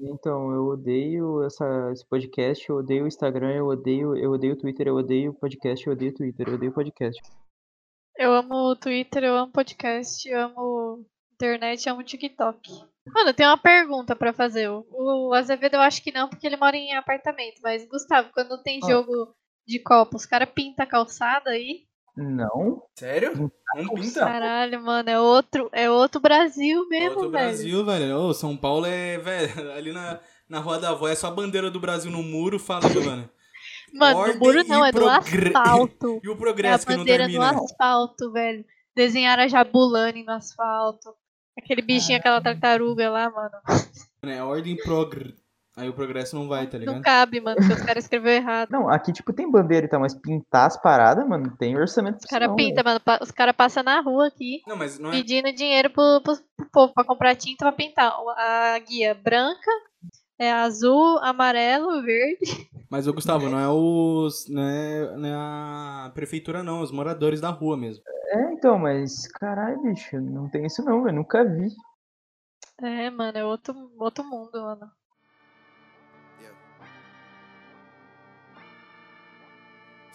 Então, eu odeio essa, esse podcast, eu odeio o Instagram, eu odeio, eu odeio o Twitter, eu odeio o podcast, eu odeio o Twitter, eu odeio o podcast. Eu amo o Twitter, eu amo podcast, eu amo internet, eu amo TikTok. Mano, tem uma pergunta pra fazer. O, Azevedo eu acho que não, porque ele mora em apartamento. Mas, Gustavo, quando tem Ah. jogo de copo, os caras pintam a calçada aí. Não? Sério? Não pinta? Caralho, mano, é outro, é outro Brasil mesmo, Outro velho. Brasil, velho. Ô, São Paulo é, velho, ali na, na Rua da Avó é só a bandeira do Brasil no muro, fala, Giovana. Mano, Ordem no muro não, é do asfalto. E o É a progresso que não bandeira do termina. asfalto, velho. Desenharam a Jabulani no asfalto. Aquele bichinho, aquela tartaruga lá, mano. É ordem progr. Aí o progresso não vai, tá Não ligado? cabe, mano, porque os caras escreveram errado. Não, aqui, tipo, tem bandeira e tal, mas pintar as paradas, mano, tem orçamento Os caras não, pintam, mano. Os caras passam na rua aqui. Não, mas não é. pedindo dinheiro pro, pro, pro povo pra comprar tinta pra pintar. A guia branca, é azul, amarelo, verde. Mas o Gustavo, não é os. Não é, não é a prefeitura, não, é os moradores da rua mesmo. É, então, mas, caralho, bicho, não tem isso não, velho, nunca vi. É, mano, é outro, outro mundo, mano.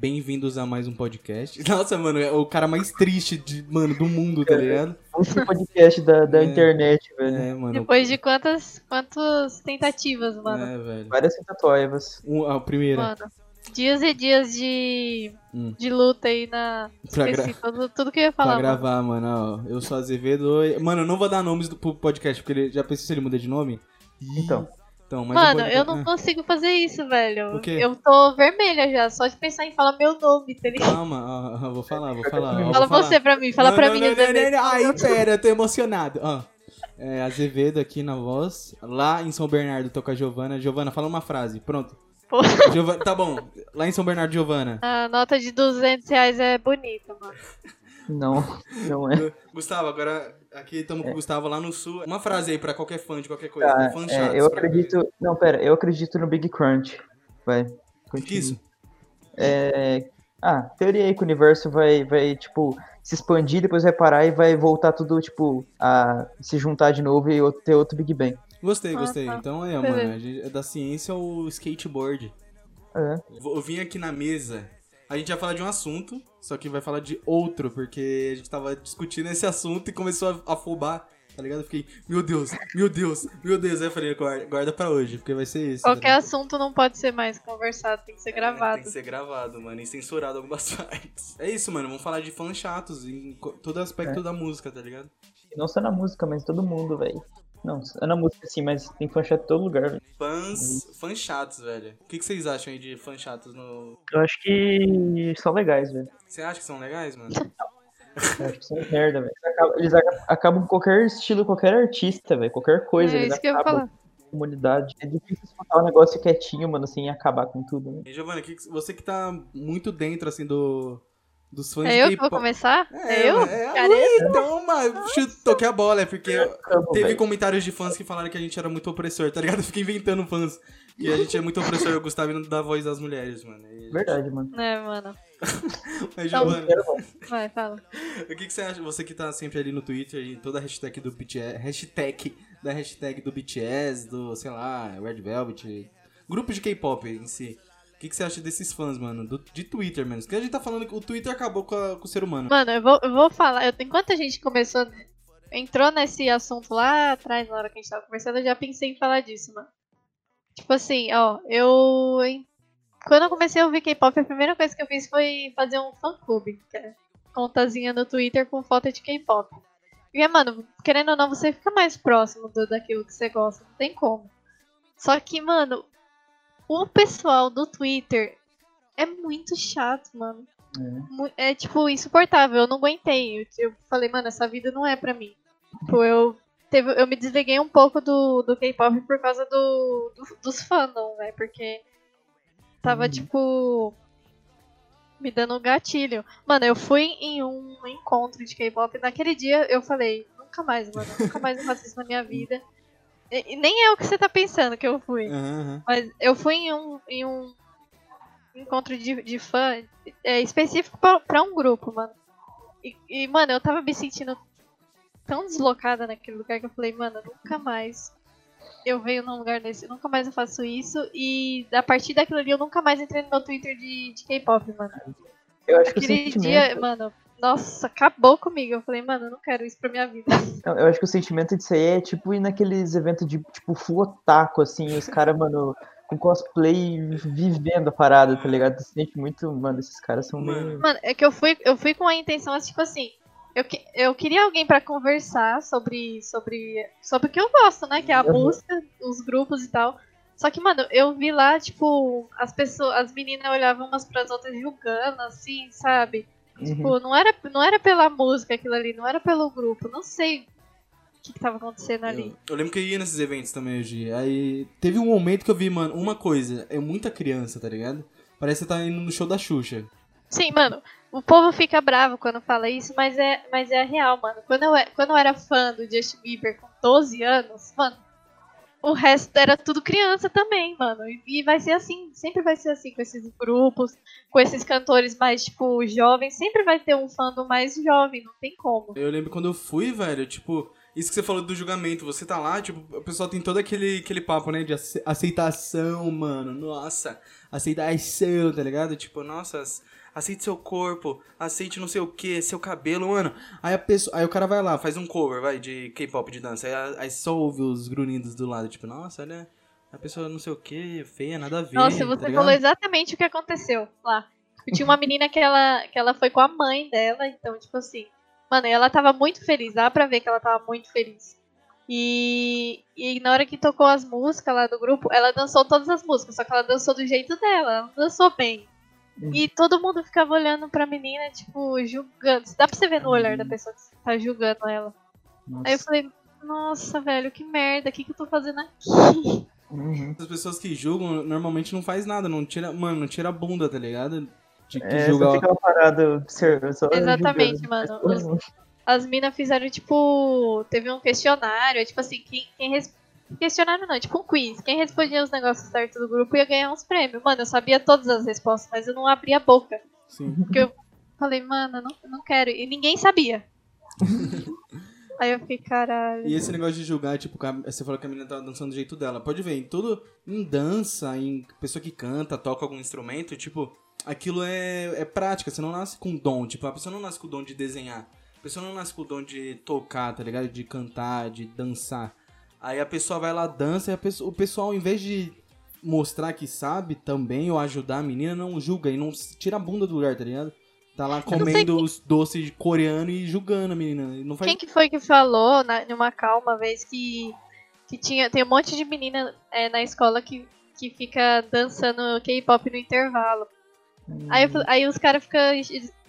Bem-vindos a mais um podcast. Nossa, mano, é o cara mais triste de, mano, do mundo, tá ligado? Esse podcast da, da É. internet, velho. É, mano. Depois de quantas, quantas tentativas, mano. É, velho. Várias tatuaivas. Um, a primeira. Mano, dias e dias de, Hum. de luta aí na. Pra Esqueci tudo, tudo que eu ia Pra falar. mano. gravar, mano, ó. Eu sou Azevedo. Mano, eu não vou dar nomes do, pro podcast, porque ele já pensou se ele muda de nome? Ih, Então. Então, mas Mano, podcast- eu não ah, consigo fazer isso, velho. Eu tô vermelha já, só de pensar em falar meu nome, tá ligado? Calma, ó, ó, vou falar, vou falar. ó, vou Fala falar. você pra mim, fala Não, pra não, mim, não, não, Azevedo. não, não. Ai, pera, eu tô emocionado. Ó, é, Azevedo aqui na voz. Lá em São Bernardo toca a Giovana. Giovana, fala uma frase. Pronto. Giovana, tá bom. Lá em São Bernardo, Giovana. A nota de 200 reais é bonita, mano. Não, não é. Gustavo, agora aqui estamos com o Gustavo lá no sul. Uma frase aí pra qualquer fã de qualquer coisa. Tá, fã é, eu acredito. Não, pera, eu acredito no Big Crunch. Vai. O que é isso? É. Ah, teoria aí que o universo vai, vai, tipo, se expandir, depois vai parar e vai voltar tudo, tipo, a se juntar de novo e ter outro Big Bang. Gostei, Ah, gostei. tá. Então é, Beleza. mano. a gente- é da ciência o skateboard. É. Vou- Eu vim aqui na mesa. A gente ia falar de um assunto, só que vai falar de outro, porque a gente tava discutindo esse assunto e começou a afobar, tá ligado? Eu fiquei, meu Deus, meu Deus, meu Deus. Aí eu falei, guarda, guarda pra hoje, porque vai ser isso. tá Qualquer ligado? assunto não pode ser mais conversado, tem que ser gravado. Tem que ser gravado, mano, e censurado algumas partes. É isso, mano, vamos falar de fãs chatos em todo aspecto da música, tá ligado? Não só na música, mas todo mundo, velho. Não, é na música sim, mas tem fã chato em todo lugar, velho. Fãs, fãs chatos, velho. O que, que vocês acham aí de fãs chatos no... Eu acho que são legais, velho. Você acha que são legais, mano? Eu acho que são merda, velho. Eles aca- acabam com qualquer estilo, qualquer artista, velho. Qualquer coisa. é eles isso que eu ia falar. comunidade. É difícil escutar um negócio quietinho, mano, assim, e acabar com tudo, né? E Giovanna, que que- você que tá muito dentro, assim, do... Dos fãs É de eu que vou começar? É, É eu? É, então, chute, toquei a bola, é porque teve velho. comentários de fãs que falaram que a gente era muito opressor, tá ligado? Eu fiquei inventando fãs. E a gente é muito opressor, o Gustavo não dá voz das mulheres, mano. Gente- Verdade, mano. É, mano. Mas, Então- Giovanna, Vai, fala. o que, que você acha? Você que tá sempre ali no Twitter e toda a hashtag do BTS, hashtag da hashtag do BTS, do, sei lá, Red Velvet, grupo de K-pop em si. Que, que você acha desses fãs, mano? Do, de Twitter, mano. Porque a gente tá falando que o Twitter acabou com, a- com o ser humano. Mano, eu vou, eu vou falar. eu- enquanto a gente começou. Entrou nesse assunto lá atrás, na hora que a gente tava conversando, eu já pensei em falar disso, mano. Tipo assim, ó, eu. Quando eu comecei a ouvir K-pop, a primeira coisa que eu fiz foi fazer um fã-clube. É contazinha no Twitter com foto de K-pop. E, mano, querendo ou não, você fica mais próximo do, daquilo que você gosta. Não tem como. Só que, mano, o pessoal do Twitter é muito chato, mano. Mu- É, tipo, insuportável. Eu não aguentei. Eu, eu falei, mano, essa vida não é pra mim. Tipo, eu, teve, eu me desliguei um pouco do, do K-pop por causa do, do- dos fandom, velho. Porque tava, tipo. dando gatilho. Mano, eu fui em um encontro de K-pop. Naquele dia eu falei, nunca mais, mano. Nunca mais eu faço isso na minha vida. E, nem é o que você tá pensando que eu fui. Aham. Mas eu fui em um, em um encontro de, de fã é, específico pra, pra um grupo, mano. E, e, mano, eu tava me sentindo tão deslocada naquele lugar que eu falei, mano, nunca mais eu venho num lugar desse, nunca mais eu faço isso. E a partir daquilo ali eu nunca mais entrei no meu Twitter de, de K-pop, mano. Eu acho que o Aquele sentimento. dia, mano, nossa, acabou comigo. Eu falei, mano, eu não quero isso pra minha vida. Eu acho que o sentimento disso aí é tipo ir naqueles eventos de tipo full otaku, assim, os caras, mano, com cosplay vivendo a parada, tá ligado? Tu sente muito, mano, esses caras são meio. Mano, é que eu fui, eu fui com a intenção, tipo assim, eu, que- eu queria alguém pra conversar sobre, sobre, sobre o que eu gosto, né? Que é a música, os grupos e tal. Só que, mano, eu vi lá, tipo, as pessoas, as meninas olhavam umas pras outras julgando, assim, sabe? Uhum. Tipo, não era, não era pela música aquilo ali, não era pelo grupo, não sei o que, que tava acontecendo ali. Eu, eu lembro que eu ia nesses eventos também hoje. Aí teve um momento que eu vi, mano, uma coisa. É muita criança, tá ligado? Parece que você tá indo no show da Xuxa. Sim, mano, o povo fica bravo quando fala isso, mas é, mas é real, mano. Quando eu, quando eu era fã do Justin Bieber com 12 anos, mano, o resto era tudo criança também, mano. E, vai ser assim, sempre vai ser assim com esses grupos, com esses cantores mais, tipo, jovens. Sempre vai ter um fandom mais jovem, não tem como. Eu lembro quando eu fui, velho, tipo, isso que você falou do julgamento, você tá lá, tipo, o pessoal tem todo aquele, aquele papo, né, de ace- aceitação, mano, nossa, aceitação, tá ligado? Tipo, nossa, aceite seu corpo, aceite não sei o que, seu cabelo, mano. Aí a pessoa, aí o cara vai lá, faz um cover, vai, de K-pop, de dança, aí, aí só ouve os grunhidos do lado, tipo, nossa, olha, a pessoa não sei o que, feia, nada a ver, Nossa, tá você ligado? falou exatamente o que aconteceu lá. Tipo, Tinha uma menina que ela, que ela foi com a mãe dela, então, tipo assim, mano, ela tava muito feliz, dá pra ver que ela tava muito feliz. E, e na hora que tocou as músicas lá do grupo, ela dançou todas as músicas, só que ela dançou do jeito dela, ela não dançou bem. E todo mundo ficava olhando pra menina, tipo, julgando. Dá pra você ver no olhar da pessoa que tá julgando ela. Nossa. Aí eu falei, nossa, velho, que merda, o que, que eu tô fazendo aqui? Uhum. As pessoas que julgam normalmente não faz nada, não tira, mano, não tira a bunda, tá ligado? De que É, julga só fica parado observando, só Exatamente, julgando. mano. Os- as minas fizeram, tipo, teve um questionário, é tipo assim, quem, quem res... questionário não, tipo um quiz. Quem respondia os negócios certos do grupo ia ganhar uns prêmios. Mano, eu sabia todas as respostas, mas eu não abria a boca. Sim. Porque eu falei, mano, não, não quero. E ninguém sabia. Aí eu fiquei, caralho. E esse negócio de julgar, tipo, você falou que a menina tava dançando do jeito dela. Pode ver, em tudo, em dança, em pessoa que canta, toca algum instrumento, tipo, aquilo é, é prática. Você não nasce com dom, tipo, a pessoa não nasce com o dom de desenhar. A pessoa não nasce com o dom de tocar, tá ligado? De cantar, de dançar. Aí a pessoa vai lá, dança, e a pessoa- o pessoal, ao invés de mostrar que sabe também, ou ajudar a menina, não julga e não tira a bunda do lugar, tá ligado? Tá lá comendo os doces coreanos e julgando a menina. Não faz Quem que foi que falou na, numa cal uma vez que, que tinha, tem um monte de menina é, na escola que, que fica dançando K-pop no intervalo. Aí, eu fa- aí os caras ficam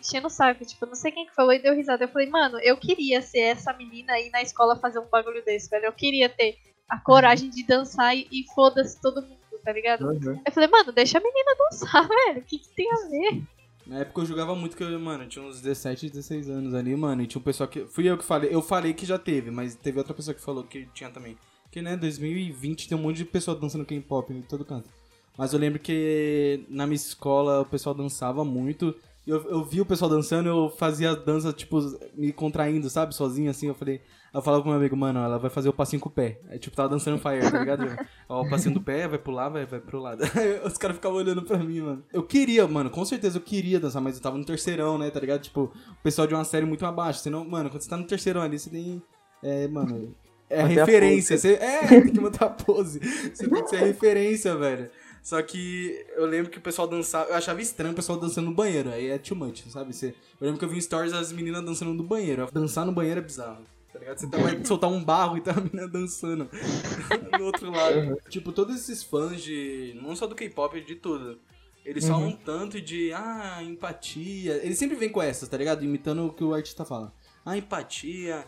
enche- enchendo o saco, tipo, não sei quem que falou e deu risada. Eu falei, mano, eu queria ser essa menina aí na escola fazer um bagulho desse, velho. Eu queria ter a coragem de dançar e, e foda-se todo mundo, tá ligado? Uhum. Eu falei, mano, deixa a menina dançar, velho. O que, que tem a ver? Na época eu jogava muito, que eu, mano, eu tinha uns 17, 16 anos ali, mano, e tinha um pessoal que. Fui eu que falei. Eu falei que já teve, mas teve outra pessoa que falou que tinha também. Porque, né, 2020 tem um monte de pessoa dançando K-pop em todo canto. Mas eu lembro que na minha escola o pessoal dançava muito. Eu, eu vi o pessoal dançando, eu fazia a dança, tipo, me contraindo, sabe? Sozinho assim. Eu falei. Eu falava pro meu amigo, mano, ela vai fazer o passinho com o pé. É tipo, tava dançando Fire, tá ligado? Ó, o passinho do pé, vai pular, vai, vai pro lado. Os caras ficavam olhando pra mim, mano. Eu queria, mano, com certeza eu queria dançar, mas eu tava no terceirão, né, tá ligado? Tipo, o pessoal de uma série muito abaixo. Senão, mano, quando você tá no terceirão ali, você tem. É, mano. É referência. Você, é, tem que manter a pose. Você tem que ser referência, velho. Só que eu lembro que o pessoal dançava. Eu achava estranho o pessoal dançando no banheiro. Aí é too much, sabe? Você, eu lembro que eu vi em stories as meninas dançando no banheiro. Dançar no banheiro é bizarro. Tá ligado? Você tá, vai soltar um barro e tá a menina dançando do outro lado. Tipo, todos esses fãs de. Não só do K-pop, de tudo. Eles falam tanto de. Ah, empatia. Eles sempre vêm com essas, tá ligado? Imitando o que o artista fala. Ah, empatia.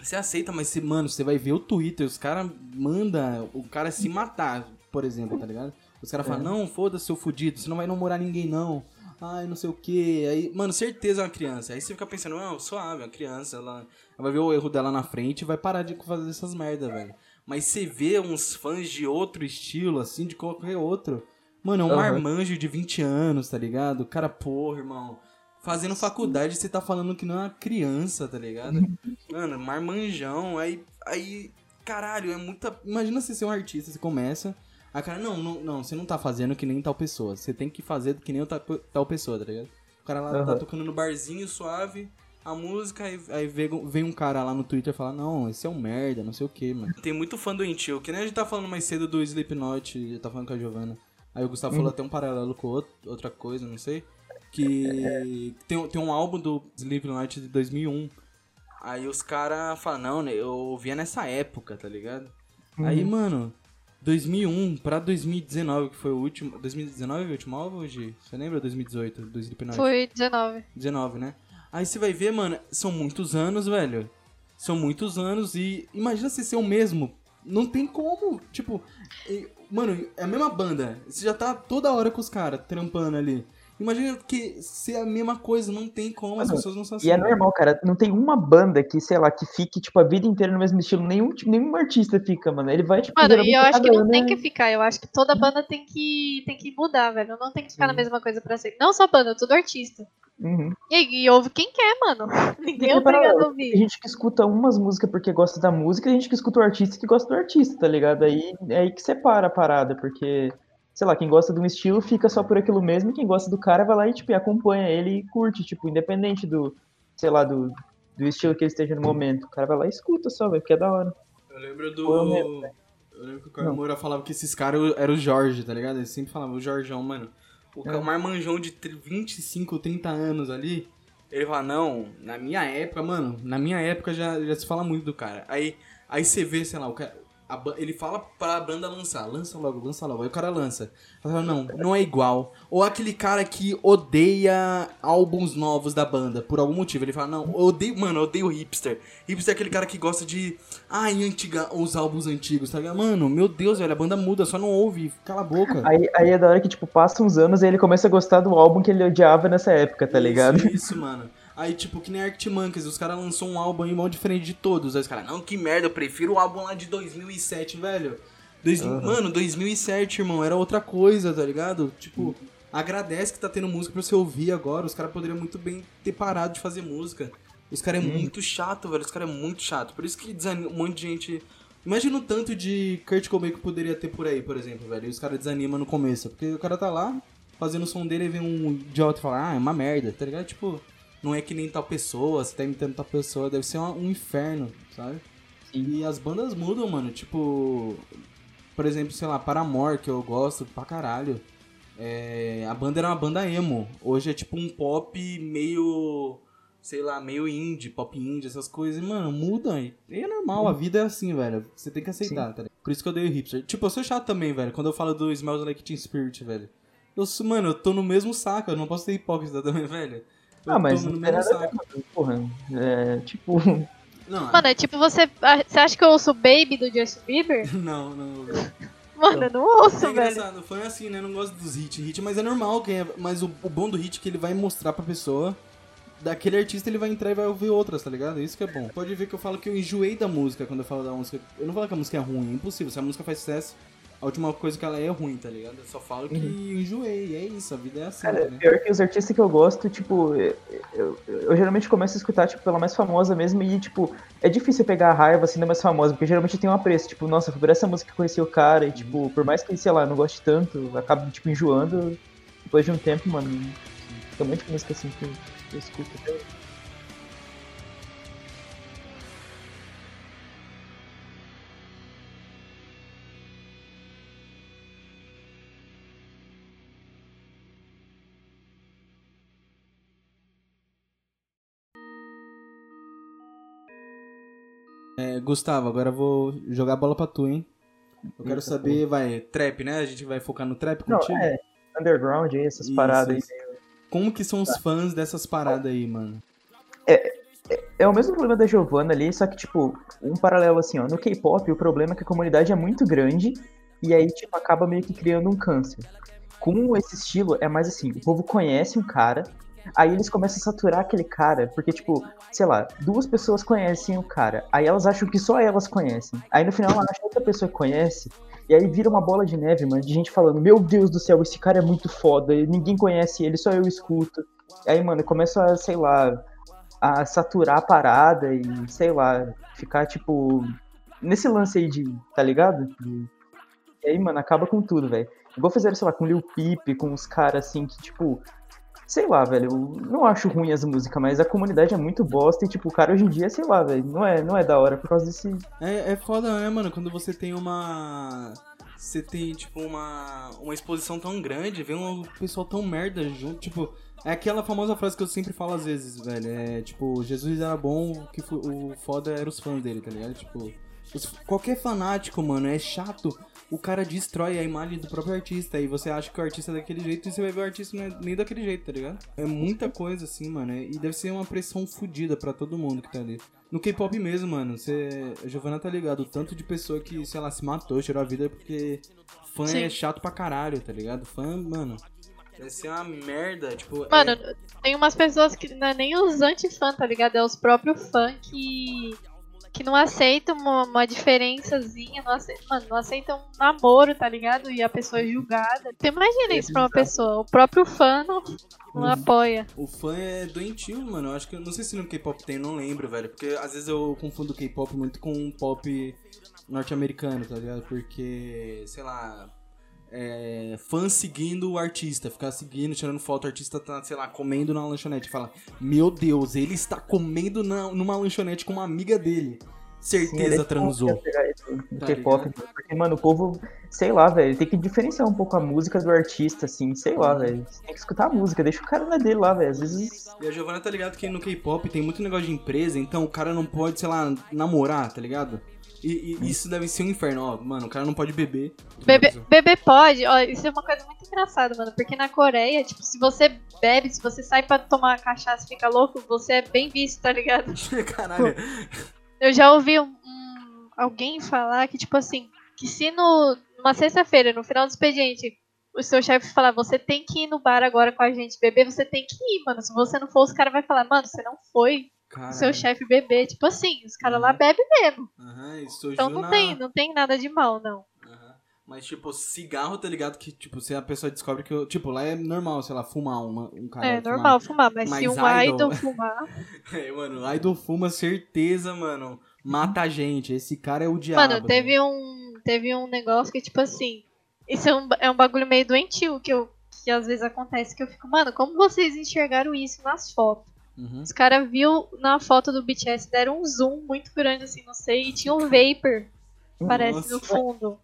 Você aceita, mas você, mano, você vai ver o Twitter, os caras mandam o cara se matar, por exemplo, tá ligado? Os caras falam, não, foda-se, seu fudido, você não vai namorar ninguém, não. ai, não sei o que. Aí, mano, certeza é uma criança. Aí você fica pensando, não, suave, é uma criança, ela, ela vai ver o erro dela na frente e vai parar de fazer essas merda, velho. Mas você vê uns fãs de outro estilo, assim, de qualquer outro. Mano, é um Aham. marmanjo de 20 anos, tá ligado? Cara, porra, irmão. Fazendo faculdade, você tá falando que não é uma criança, tá ligado? Mano, marmanjão. Aí, aí, caralho, é muita. Imagina você ser um artista, você começa. A cara, não, não, não, você não tá fazendo que nem tal pessoa. Você tem que fazer que nem tal, tal pessoa, tá ligado? O cara lá tá Aham. tocando no barzinho suave, a música, aí, aí vem, vem um cara lá no Twitter e fala, não, esse é um merda, não sei o que, mano. Tem muito fã doentio, que nem a gente tá falando mais cedo do Slipknot, já tá falando com a Giovanna. Aí o Gustavo falou até um paralelo com outro, outra coisa, não sei. Que tem, tem um álbum do Slipknot de 2001. Aí os caras falam, não, né, eu ouvia nessa época, tá ligado? Aí, mano, 2001 pra 2019, que foi o último... 2019 o último álbum, hoje? Você lembra 2018, do Slipknot? Foi 19. 19, né? Aí você vai ver, mano, são muitos anos, velho. São muitos anos e imagina você ser o mesmo. Não tem como, tipo, e- mano, é a mesma banda. Você já tá toda hora com os caras trampando ali. Imagina que ser a mesma coisa, não tem como, as pessoas não são assim. E é normal, cara. Não tem uma banda que, sei lá, que fique, tipo, a vida inteira no mesmo estilo. Nenhum, tipo, nenhum artista fica, mano. Ele vai, tipo, Mano, e eu acho que não ano tem é- que ficar. Eu acho que toda banda tem que, tem que mudar, velho. Não tem que ficar na Sim. mesma coisa pra sempre. Não só banda, tudo artista. Uhum. E, e ouve quem quer, mano. Ninguém é Tem obrigado a Tem ouvir. gente que escuta umas músicas porque gosta da música e tem gente que escuta o artista que gosta do artista, tá ligado? Aí é aí que separa a parada, porque, sei lá, quem gosta de um estilo fica só por aquilo mesmo, e quem gosta do cara vai lá e, tipo, acompanha ele e curte, tipo, independente do, sei lá, do, do estilo que ele esteja no momento. O cara vai lá e escuta só, velho, porque é da hora. Eu lembro Pô, eu do. lembro, Eu lembro que o Caio Moura falava que esses caras eram o Jorge, tá ligado? Ele sempre falava, o Jorjão, mano. O É. marmanjão de tri- 25, 30 anos ali. Ele fala, não, na minha época, mano, na minha época já, já se fala muito do cara. Aí, aí você vê, sei lá, o cara. A ele fala pra banda lançar, lança logo, lança logo. Aí o cara lança. Fala, não, não é igual. Ou aquele cara que odeia álbuns novos da banda, por algum motivo. Ele fala, não, eu odeio, mano, eu odeio hipster. Hipster é aquele cara que gosta de. Ai, antiga, os álbuns antigos, tá ligado? Mano, meu Deus, velho, a banda muda, só não ouve, cala a boca. Aí, aí é da hora que, tipo, passa uns anos e ele começa a gostar do álbum que ele odiava nessa época, tá ligado? Isso, isso, mano. Aí, tipo, que nem Arctic Monkeys, os caras lançou um álbum aí mó diferente de todos. Aí os caras, não, que merda, eu prefiro o álbum lá de 2007, velho. Dois- Mano, 2007, irmão, era outra coisa, tá ligado? Tipo, agradece que tá tendo música pra você ouvir agora. Os caras poderiam muito bem ter parado de fazer música. Os caras é muito chato, velho. Os caras é muito chato. Por isso que desanima um monte de gente. Imagina o tanto de Kurt Cobain que poderia ter por aí, por exemplo, velho. E os caras desanimam no começo. Porque o cara tá lá, fazendo o som dele e vem um idiota e fala, ah, é uma merda, tá ligado? Tipo, não é que nem tal pessoa, você tá imitando tal pessoa, deve ser uma- um inferno, sabe? E as bandas mudam, mano. Tipo, por exemplo, sei lá, Paramore, que eu gosto pra caralho. É, a banda era uma banda emo. Hoje é tipo um pop meio. Sei lá, meio indie, pop indie, essas coisas. E, mano, muda. E é normal, a vida é assim, velho. Você tem que aceitar, tá ligado? Por isso que eu dei o hipster. Tipo, eu sou chato também, velho. Quando eu falo do Smells Like Teen Spirit, velho. Eu sou, mano, eu tô no mesmo saco. Eu não posso ser hipócrita também, velho. Ah, mas não tem nada. Porra, é, tipo, Não, Mano, é tipo você. ah, Você acha que eu ouço Baby do Justin Bieber? não, não. Mano, eu não ouço, É velho. engraçado, foi assim, né? Eu não gosto dos hits, hit, mas é normal. Quem é... Mas o, o bom do hit é que ele vai mostrar pra pessoa. Daquele artista ele vai entrar e vai ouvir outras, tá ligado? Isso que é bom. Pode ver que eu falo que eu enjoei da música quando eu falo da música. Eu não falo que a música é ruim, é impossível. Se a música faz sucesso, a última coisa que ela é é ruim, tá ligado? Eu só falo que eu enjoei. É isso, a vida é assim, Cara, né? pior que os artistas que eu gosto, tipo, eu, eu- eu geralmente começo a escutar, tipo, pela mais famosa mesmo, e, tipo, é difícil pegar a raiva, assim, da mais famosa, porque geralmente tem um apreço, tipo, nossa, foi por essa música que eu conheci o cara, e, tipo, por mais que, sei lá, eu não goste tanto, eu acabo, tipo, enjoando, depois de um tempo, mano, tem um monte de música, assim, que eu, que eu escuto até Gustavo, agora eu vou jogar a bola pra tu, hein? Eu quero Eita, saber, vai, trap, né? A gente vai focar no trap Não, contigo? é, underground aí, essas Isso, paradas aí. Como que são os fãs dessas paradas aí, mano? É o mesmo problema da Giovanna ali, só que, tipo, um paralelo assim, ó, no K-pop o problema é que a comunidade é muito grande e aí, tipo, acaba meio que criando um câncer. Com esse estilo, é mais assim, o povo conhece um cara, aí eles começam a saturar aquele cara, porque, tipo, sei lá, duas pessoas conhecem o cara, aí elas acham que só elas conhecem. Aí no final ela acha que outra pessoa conhece, e aí vira uma bola de neve, mano, de gente falando, meu Deus do céu, esse cara é muito foda, ninguém conhece ele, só eu escuto. Aí, mano, começa a, sei lá, a saturar a parada e, sei lá, ficar, tipo, nesse lance aí de, tá ligado? E aí, mano, acaba com tudo, velho. Igual fizeram, sei lá, com Lil Peep, com os caras assim que, tipo, sei lá, velho, eu não acho ruim as músicas, mas a comunidade é muito bosta e, tipo, o cara hoje em dia, sei lá, velho, não é, não é da hora por causa desse. É, é foda, né, mano? Quando você tem uma. Você tem, tipo, uma, uma exposição tão grande, vem um pessoal tão merda junto, tipo. É aquela famosa frase que eu sempre falo às vezes, velho. É tipo, Jesus era bom, que o foda era os fãs dele, tá ligado? Tipo, qualquer fanático, mano, é chato. O cara destrói a imagem do próprio artista. E você acha que o artista é daquele jeito e você vai ver o artista não é nem daquele jeito, tá ligado? É muita coisa assim, mano. é- E deve ser uma pressão fodida pra todo mundo que tá ali. No K-pop mesmo, mano, você. A Giovanna tá ligado? O tanto de pessoa que, sei lá, se matou, tirou a vida porque fã é Sim. chato pra caralho, tá ligado? Fã, mano. Deve ser uma merda, tipo. Mano, é- tem umas pessoas que não é nem os anti-fã, tá ligado? É os próprios fãs que, que não aceitam uma, uma diferençazinha, não aceitam, mano, não aceitam um namoro, tá ligado? E a pessoa é julgada. Então imagina isso pra uma pessoa. O próprio fã não, não Uhum. apoia. O fã é doentio, mano. Eu acho que. eu Não sei se no K-pop tem, não lembro, velho. Porque às vezes eu confundo o K-pop muito com pop norte-americano, tá ligado? Porque, sei lá. É, fã seguindo o artista, ficar seguindo, tirando foto, o artista tá, sei lá, comendo na lanchonete. Fala, meu Deus, ele está comendo na, numa lanchonete com uma amiga dele. Certeza é transou. Tá K-pop, porque, mano, o povo, sei lá, velho, tem que diferenciar um pouco a música do artista, assim, sei lá, velho. Você tem que escutar a música, deixa o cara na dele lá, velho. Às vezes. E a Giovanna tá ligado que no K-pop tem muito negócio de empresa, então o cara não pode, sei lá, namorar, tá ligado? E, e isso deve ser um inferno, ó. Mano, o cara não pode beber. Bebê, bebê pode, ó, isso é uma coisa muito engraçada, mano. Porque na Coreia, tipo, se você bebe, se você sai pra tomar cachaça e fica louco, você é bem visto, tá ligado? Caralho. Eu já ouvi um, um- alguém falar que, tipo assim, que se no, numa sexta-feira, no final do expediente, o seu chefe falar, você tem que ir no bar agora com a gente beber, você tem que ir, mano. Se você não for, os caras vão falar, mano, você não foi Caralho. seu chefe beber. Tipo assim, os caras lá bebem mesmo. Isso Então não tem, não tem nada de mal, não. Aham. Mas, tipo, cigarro, tá ligado? Que, tipo, se a pessoa descobre que eu. Tipo, lá é normal, sei lá, fumar uma, um cara. é fumar. normal fumar, mas, se Mas um idol- idol fumar. É, mano, idol fuma, certeza, mano. Mata a gente. Esse cara é o diabo. Mano, teve um, teve um negócio que, tipo assim, isso é um, é um bagulho meio doentio que, eu, que às vezes acontece, que eu fico, mano, como vocês enxergaram isso nas fotos? Uhum. Os caras viu na foto do BTS, deram um zoom muito grande, assim, não sei, e tinha um vapor, parece, Nossa. no fundo.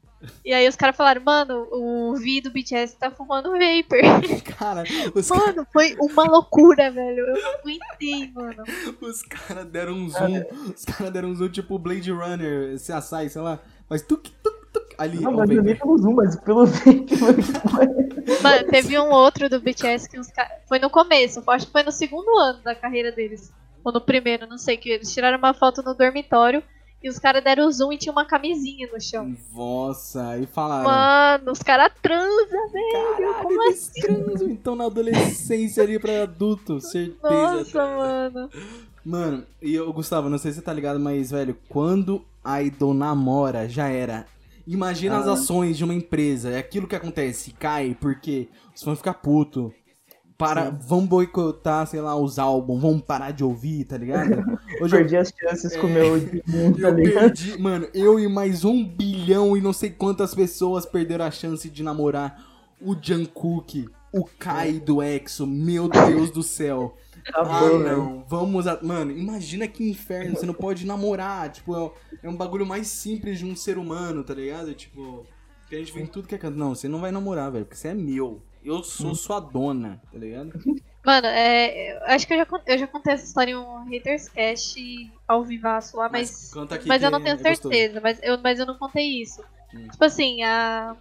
E aí os caras falaram, mano, o V do BTS tá fumando vapor. Cara, os, Mano, foi uma loucura, velho. Eu não aguentei, mano. os caras deram um zoom. Os caras deram um zoom tipo Blade Runner, se assai, sei lá. Mas tuk, tuk, tuk. Ali, Não, mas o nem pelo Zoom, mas pelo vídeo, mano. Mano, teve um outro do BTS que os caras. Foi no começo, acho que foi no segundo ano da carreira deles. Ou no primeiro, não sei, que eles tiraram uma foto no dormitório e os caras deram zoom e tinha uma camisinha no chão. Nossa, e falaram. Mano, os caras transam, velho. Caralho, Como eles transam, então na adolescência ali pra adulto, certeza. Nossa, mano. Mano, e eu, Gustavo, não sei se você tá ligado, mas, velho, quando a Idol namora, já era. Imagina as Ah. ações de uma empresa, é aquilo que acontece, cai, porque os fãs ficam putos. Para, vão boicotar, sei lá, os álbuns, vão parar de ouvir, tá ligado? Hoje eu, Perdi as chances com o meu mundo, tá eu ligado? perdi, mano, eu e mais um bilhão e não sei quantas pessoas perderam a chance de namorar o Jungkook, o Kai do EXO, meu Deus do céu. Tá Ah, bom, não. Vamos. A... Mano, imagina que inferno. Você não pode namorar. Tipo, é, é um bagulho mais simples de um ser humano, tá ligado? Tipo, que a gente vê em tudo que é canto. Não, você não vai namorar, velho, porque você é meu. Eu sou sua dona, tá ligado? Mano, é, eu acho que eu já, eu já contei essa história em um Haters Cast ao vivaço lá, mas. aqui Mas eu não tenho é gostoso. certeza, mas eu, mas eu não contei isso. Hum. Tipo assim, a.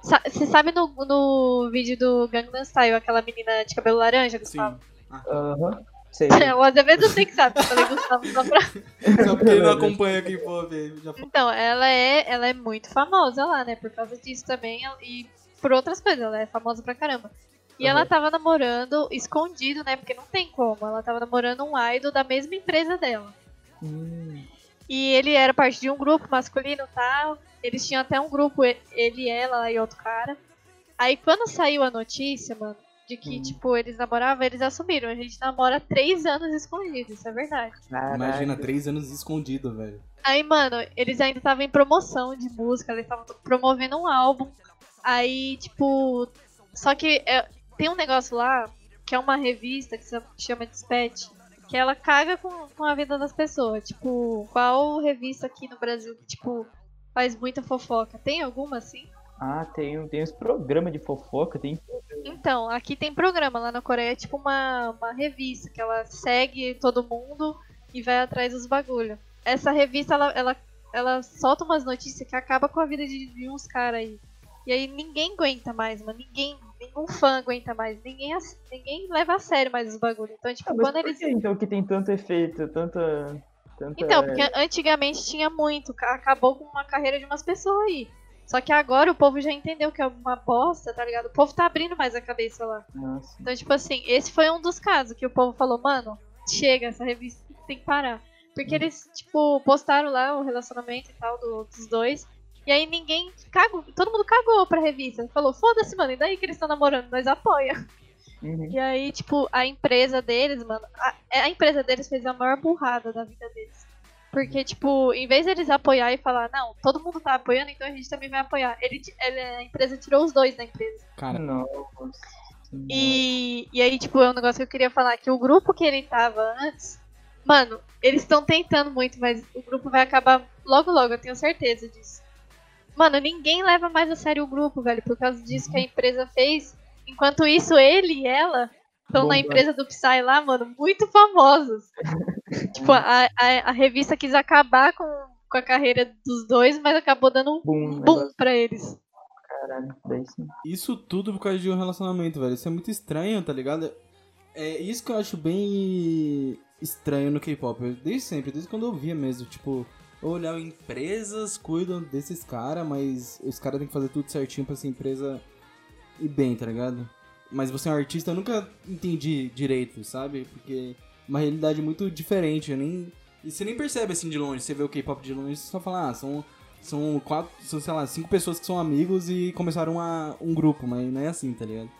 sa- Você sabe no, no vídeo do Gangnam Style, aquela menina de cabelo laranja, Sim. Aham. Sei. o Azevedo eu sei que sabe, eu falei Gustavo só pra... Só porque ele não acompanha aqui, pô, velho. Então, ela é, ela é muito famosa lá, né? Por causa disso também. E por outras coisas, ela é famosa pra caramba. E Uhum. ela tava namorando escondido, né? Porque não tem como. Ela tava namorando um idol da mesma empresa dela. Hum, E ele era parte de um grupo masculino e tal. Eles tinham até um grupo, e- ele, ela e outro cara. Aí quando saiu a notícia, mano, de que, Hum. tipo, eles namoravam, eles assumiram. A gente namora há três anos escondido, isso é verdade. caralho. Imagina, três anos escondido, velho. Aí, mano, eles ainda estavam em promoção de música, eles estavam promovendo um álbum. Aí, tipo. Só que é, tem um negócio lá, que é uma revista que se chama Dispatch, que ela caga com, com a vida das pessoas. Tipo, qual revista aqui no Brasil que, tipo, faz muita fofoca? Tem alguma assim? Ah, tem, tem os programas de fofoca, tem. Então, aqui tem programa, lá na Coreia é tipo uma, uma revista que ela segue todo mundo e vai atrás dos bagulho. Essa revista, ela, ela, ela solta umas notícias que acaba com a vida de, de uns caras aí. E aí ninguém aguenta mais, mano. Ninguém, nenhum fã aguenta mais. Ninguém, ninguém leva a sério mais os bagulhos. Então, tipo, Ah, mas quando eles. que, então que tem tanto efeito, tanta. tanta Então, porque antigamente tinha muito, ca- acabou com uma carreira de umas pessoas aí. Só que agora o povo já entendeu que é uma bosta, tá ligado? O povo tá abrindo mais a cabeça lá. Nossa. Então, tipo assim, esse foi um dos casos que o povo falou, mano, chega, essa revista tem que parar. Porque eles, tipo, postaram lá o relacionamento e tal do- dos dois. E aí ninguém cagou, todo mundo cagou pra revista. Falou, foda-se, mano, e daí que eles estão namorando? Nós apoia. Uhum. E aí, tipo, a empresa deles, mano, a, a empresa deles fez a maior burrada da vida deles. Porque, tipo, em vez deles apoiar e falar, não, todo mundo tá apoiando, então a gente também vai apoiar. Ele, ele- a empresa tirou os dois da empresa. Cara, Nossa. E, e aí, tipo, é um negócio que eu queria falar, que o grupo que ele tava antes, mano, eles estão tentando muito, mas o grupo vai acabar logo logo, eu tenho certeza disso. Mano, ninguém leva mais a sério o grupo, velho, por causa disso que a empresa fez. Enquanto isso, ele e ela estão na empresa do Psy lá, mano, muito famosos. tipo, a, a, a revista quis acabar com, com a carreira dos dois, mas acabou dando um Boom, boom pra eles. caralho. Daí sim. Isso tudo por causa de um relacionamento, velho. Isso é muito estranho, tá ligado? É isso que eu acho bem estranho no K-pop. Desde sempre, desde quando eu via mesmo. Tipo, eu olhava empresas cuidam desses caras, mas os caras têm que fazer tudo certinho pra essa empresa ir bem, tá ligado? Mas você é um artista, eu nunca entendi direito, sabe? Porque é uma realidade muito diferente. Eu nem... E você nem percebe assim de longe. Você vê o K-pop de longe, você só fala, ah, são são quatro, são, sei lá, cinco pessoas que são amigos e começaram uma, um grupo, mas não é assim, tá ligado?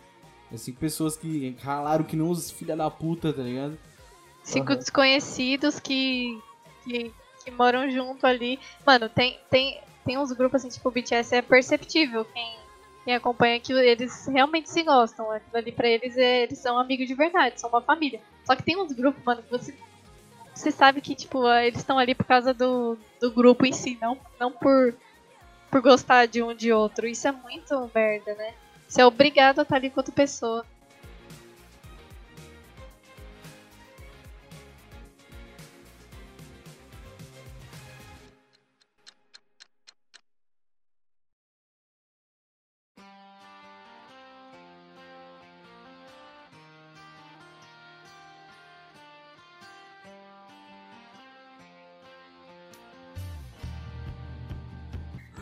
É cinco pessoas que ralaram que nem os filha da puta, tá ligado? Cinco Aham. desconhecidos que, que, que moram junto ali. Mano, tem, tem, tem uns grupos assim, tipo o BTS, é perceptível quem, quem acompanha que eles realmente se gostam. Aquilo ali pra eles, é, eles são amigos de verdade, são uma família. Só que tem uns grupos, mano, que você, você sabe que, tipo, ah, eles estão ali por causa do, do grupo em si, não, não por, por gostar de um de outro. Isso é muito merda, né? Você é obrigado a estar ali com outra pessoa.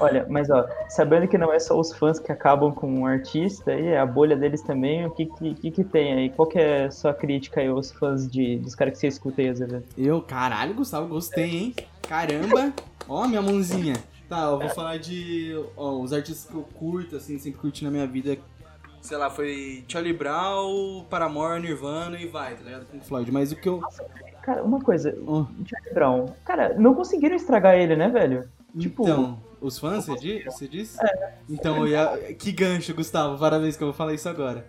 Olha, mas ó, sabendo que não é só os fãs que acabam com um artista, aí a bolha deles também, o que que, que, que tem aí? Qual que é a sua crítica aí aos fãs de, dos caras que você escuta aí, Zé? Eu, caralho, Gustavo, gostei, hein? Caramba! Ó, minha mãozinha. Tá, eu vou falar de. Ó, os artistas que eu curto, assim, sempre curti na minha vida. Sei lá, foi Charlie Brown, Paramore, Nirvana e vai, tá ligado? Pink Floyd. Mas o que eu. Cara, uma coisa, Ó, o Charlie Brown, cara, não conseguiram estragar ele, né, velho? Tipo- então, os fãs, você di- você disse? Então, eu ia... que gancho, Gustavo. Parabéns que eu vou falar isso agora.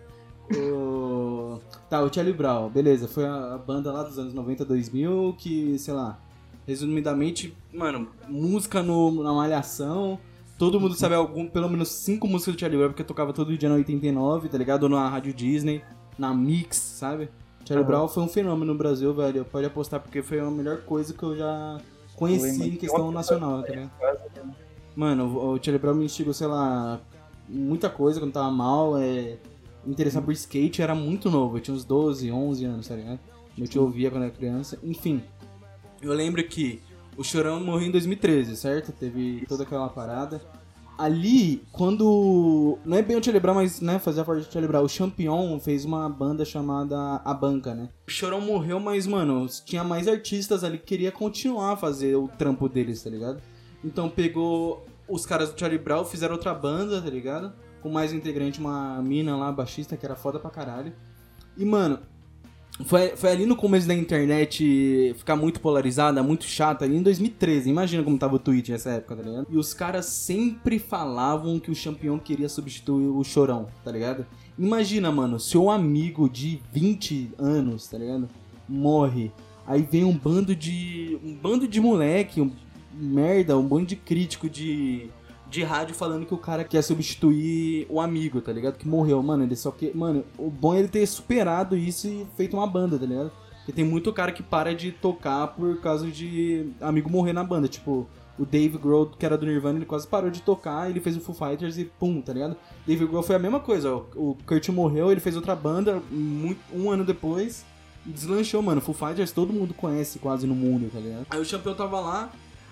O... Tá, o Charlie Brown, beleza. Foi a banda lá dos anos 90, 2000 que, sei lá, resumidamente, mano, música no, na malhação. Todo mundo sabe algum, pelo menos cinco músicas do Charlie Brown, porque eu tocava todo dia na 89, tá ligado? Ou na Rádio Disney, na Mix, sabe? Charlie Aham. Brown foi um fenômeno no Brasil, velho. Pode apostar, porque foi a melhor coisa que eu já conheci em questão nacional, tá ligado? Mano, o Charlie Brown me instigou, sei lá, muita coisa quando tava mal. É... Interessar por skate, era muito novo, eu tinha uns 12, 11 anos, tá ligado? Eu te ouvia quando era criança. Enfim, eu lembro que o Chorão morreu em 2013, certo? Teve toda aquela parada. ali, quando. Não é bem o Celebrar, mas né, fazer a parte de Celebrar. O Champion fez uma banda chamada A Banca, né? O Chorão morreu, mas, mano, tinha mais artistas ali que queria continuar a fazer o trampo deles, tá ligado? Então pegou os caras do Charlie Brown, fizeram outra banda, tá ligado? Com mais integrante, uma mina lá, baixista, que era foda pra caralho. E, mano, foi, foi ali no começo da internet ficar muito polarizada, muito chata, ali em 2013. Imagina como tava o Twitch nessa época, tá ligado? E os caras sempre falavam que o campeão queria substituir o Chorão, tá ligado? Imagina, mano, seu amigo de 20 anos, tá ligado? Morre. Aí vem um bando de. um bando de moleque, um merda, um bando de crítico de de rádio falando que o cara quer substituir o amigo, tá ligado? Que morreu, mano. Ele só que. Mano, o bom é ele ter superado isso e feito uma banda, tá ligado? Porque tem muito cara que para de tocar por causa de amigo morrer na banda. Tipo, o Dave Grohl, que era do Nirvana, ele quase parou de tocar, ele fez o Foo Fighters e pum, tá ligado? Dave Grohl foi a mesma coisa, ó. O Kurt morreu, ele fez outra banda muito, um ano depois deslanchou, mano. Foo Fighters todo mundo conhece quase no mundo, tá ligado? Aí o Champion tava lá,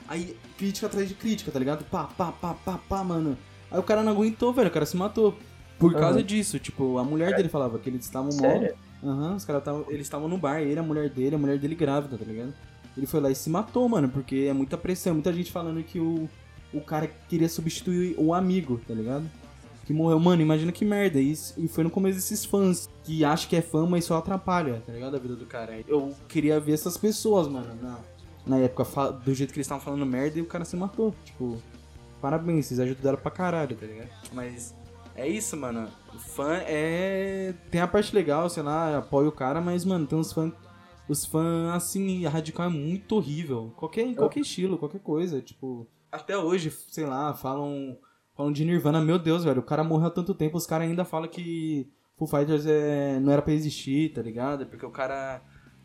Aí, crítica atrás de crítica, tá ligado? Pá, pá, pá, pá, pá, mano. Aí o cara não aguentou, velho. O cara se matou. Por causa Aham. disso. Tipo, a mulher dele falava que eles estavam Sério? Aham, os caras estavam. Eles estavam no bar, ele, a mulher dele, a mulher dele grávida, tá ligado? Ele foi lá e se matou, mano, porque é muita pressão, muita gente falando que o, o cara queria substituir o amigo, tá ligado? Que morreu. Mano, imagina que merda. E, isso- e foi no começo desses fãs que acham que é fã, mas só atrapalha, tá ligado? A vida do cara. Eu queria ver essas pessoas, mano, na, na época, do jeito que eles estavam falando merda e o cara se matou. Tipo, parabéns, vocês ajudaram pra caralho, tá ligado? Mas é isso, mano. O fã é. Tem a parte legal, sei lá, apoia o cara, mas, mano, tem uns fãs. Os fãs, assim, radical é muito horrível. Qualquer, qualquer estilo, qualquer coisa. Tipo, até hoje, sei lá, falam. Falam de Nirvana, meu Deus, velho. O cara morreu há tanto tempo, os caras ainda falam que Foo Fighters é, não era pra existir, tá ligado? Porque o cara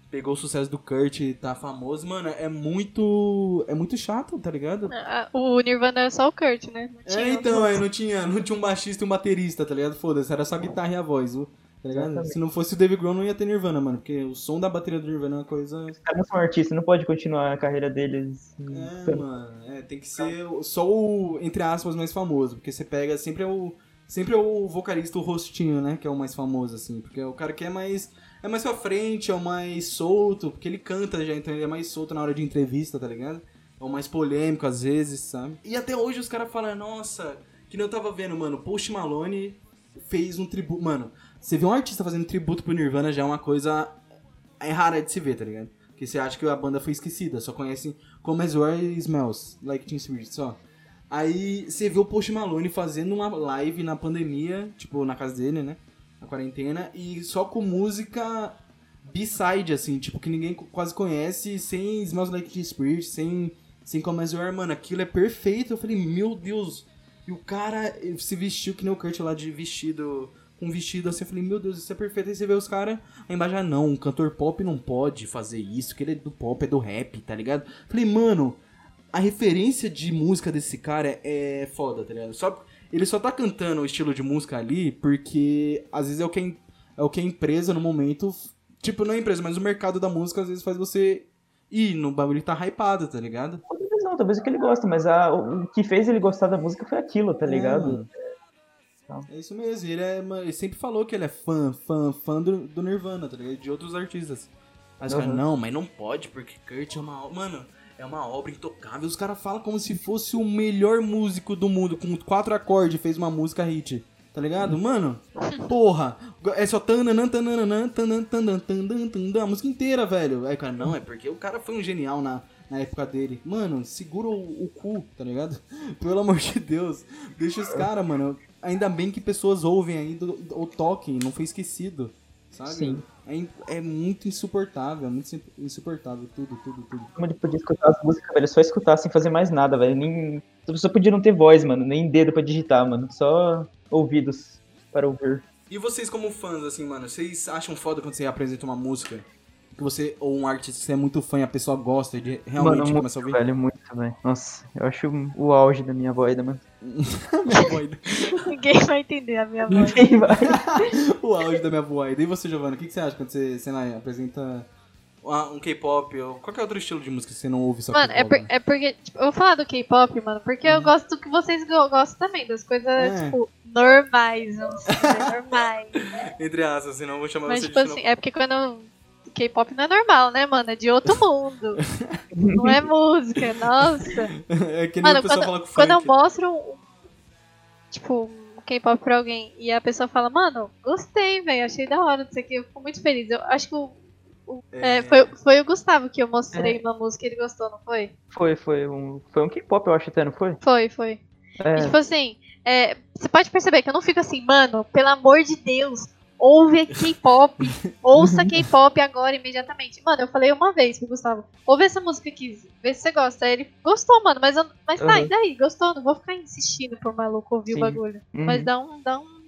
pegou o sucesso do Kurt e tá famoso. Mano, é muito. É muito chato, tá ligado? Ah, O Nirvana era só o Kurt, né? Não tinha É, então, aí não tinha, não tinha um baixista e um baterista, tá ligado? Foda-se, era só a guitarra e a voz, tá ligado? Se não fosse o Dave Grohl, não ia ter Nirvana, mano, porque o som da bateria do Nirvana é uma coisa... Os caras não são artistas, não pode continuar a carreira deles. É, mano, é, tem que ser só o, entre aspas, mais famoso, porque você pega, sempre é o, sempre é o vocalista, o rostinho, né, que é o mais famoso, assim, porque é o cara que é mais, é mais pra frente, é o mais solto, porque ele canta já, então ele é mais solto na hora de entrevista, tá ligado? É o mais polêmico, às vezes, sabe? E até hoje os caras falam, nossa, que eu tava vendo, mano, Post Malone fez um tributo, mano, você vê um artista fazendo tributo pro Nirvana já é uma coisa é rara de se ver, tá ligado? Porque você acha que a banda foi esquecida, só conhecem como As Where Smells, Like Teen Spirit, só. Aí você vê o Post Malone fazendo uma live na pandemia, tipo, na casa dele, né? Na quarentena, e só com música B-side, assim, tipo, que ninguém quase conhece, sem Smells Like Teen Spirit, sem, sem Come As You mano, aquilo é perfeito. Eu falei, meu Deus. E o cara se vestiu que nem o Kurt lá de vestido, com um vestido assim, eu falei, meu Deus, isso é perfeito. Aí você vê os caras, aí embaixo, ah, não, um cantor pop não pode fazer isso, que ele é do pop, é do rap, tá ligado? Falei, mano, a referência de música desse cara é foda, tá ligado? Só, ele só tá cantando o estilo de música ali porque às vezes é o que a, é o que a empresa no momento. Tipo, não é a empresa, mas o mercado da música às vezes faz você ir no bagulho tá hypado, tá ligado? Talvez não, talvez o que ele gosta, mas a- o que fez ele gostar da música foi aquilo, tá É, ligado? mano. É isso mesmo, ele, é, ele sempre falou que ele é fã, fã, fã do, do Nirvana, tá ligado? De outros artistas. Caras, Uhum. não, mas não pode, porque Kurt é uma. Mano, é uma obra intocável. Os caras falam como se fosse o melhor músico do mundo, com quatro acordes, fez uma música hit. Tá ligado? Mano, porra, é só tananã, tananã, tanan, tanan, tanan, tanan, a música inteira, velho. Aí o cara, não, é porque o cara foi um genial na, na época dele. Mano, segura o, o cu, tá ligado? Pelo amor de Deus. Deixa os caras, mano. Ainda bem que pessoas ouvem ainda ou toquem, não foi esquecido. Sabe? Sim. É, é muito insuportável, é muito insuportável. Tudo, tudo, tudo. Como ele podia escutar as músicas, velho, só escutar sem fazer mais nada, velho. Nem... A pessoa podia não ter voz, mano, nem dedo pra digitar, mano. Só ouvidos para ouvir. E vocês como fãs, assim, mano, vocês acham foda quando você apresenta uma música? Que você, ou um artista que você é muito fã e a pessoa gosta de realmente mano, começar a ouvir? velho, muito, velho. Nossa, eu acho o auge da minha voz, né, mano? Minha voida. Ninguém vai entender a minha voz. Ninguém vai. o auge da minha voida. E você, Giovana, o que que você acha quando você, sei lá, apresenta ah, um K-pop ou qualquer outro estilo de música que você não ouve só Mano, é, por- é porque. Tipo, eu vou falar do K-pop, mano, porque eu gosto que vocês go- gostam também, das coisas, É. tipo, normais, vamos dizer, normais. Entre aspas, senão eu vou chamar Mas, você tipo de assim, é porque quando. K-pop não é normal, né, mano? É de outro mundo. não é música, nossa. é que nem Mano, o quando, fala com quando eu funk. mostro um, tipo, um K-pop pra alguém e a pessoa fala, mano, gostei, velho, achei da hora disso aqui, eu fico muito feliz. Eu acho que o, o- É. é, foi, foi o Gustavo que eu mostrei uma música e ele gostou, não foi? Foi, foi um, foi um K-pop, eu acho até, não foi? Foi, foi. É. E, tipo assim, é, você pode perceber que eu não fico assim, mano, pelo amor de Deus, ouve K-pop, ouça K-pop agora, imediatamente. Mano, eu falei uma vez pro Gustavo, ouve essa música aqui, vê se você gosta. Aí ele gostou, mano, mas, eu, mas tá, Uhum. e daí? Gostou? Não vou ficar insistindo pro maluco ouvir Sim. o bagulho. Uhum. Mas dá um, dá um,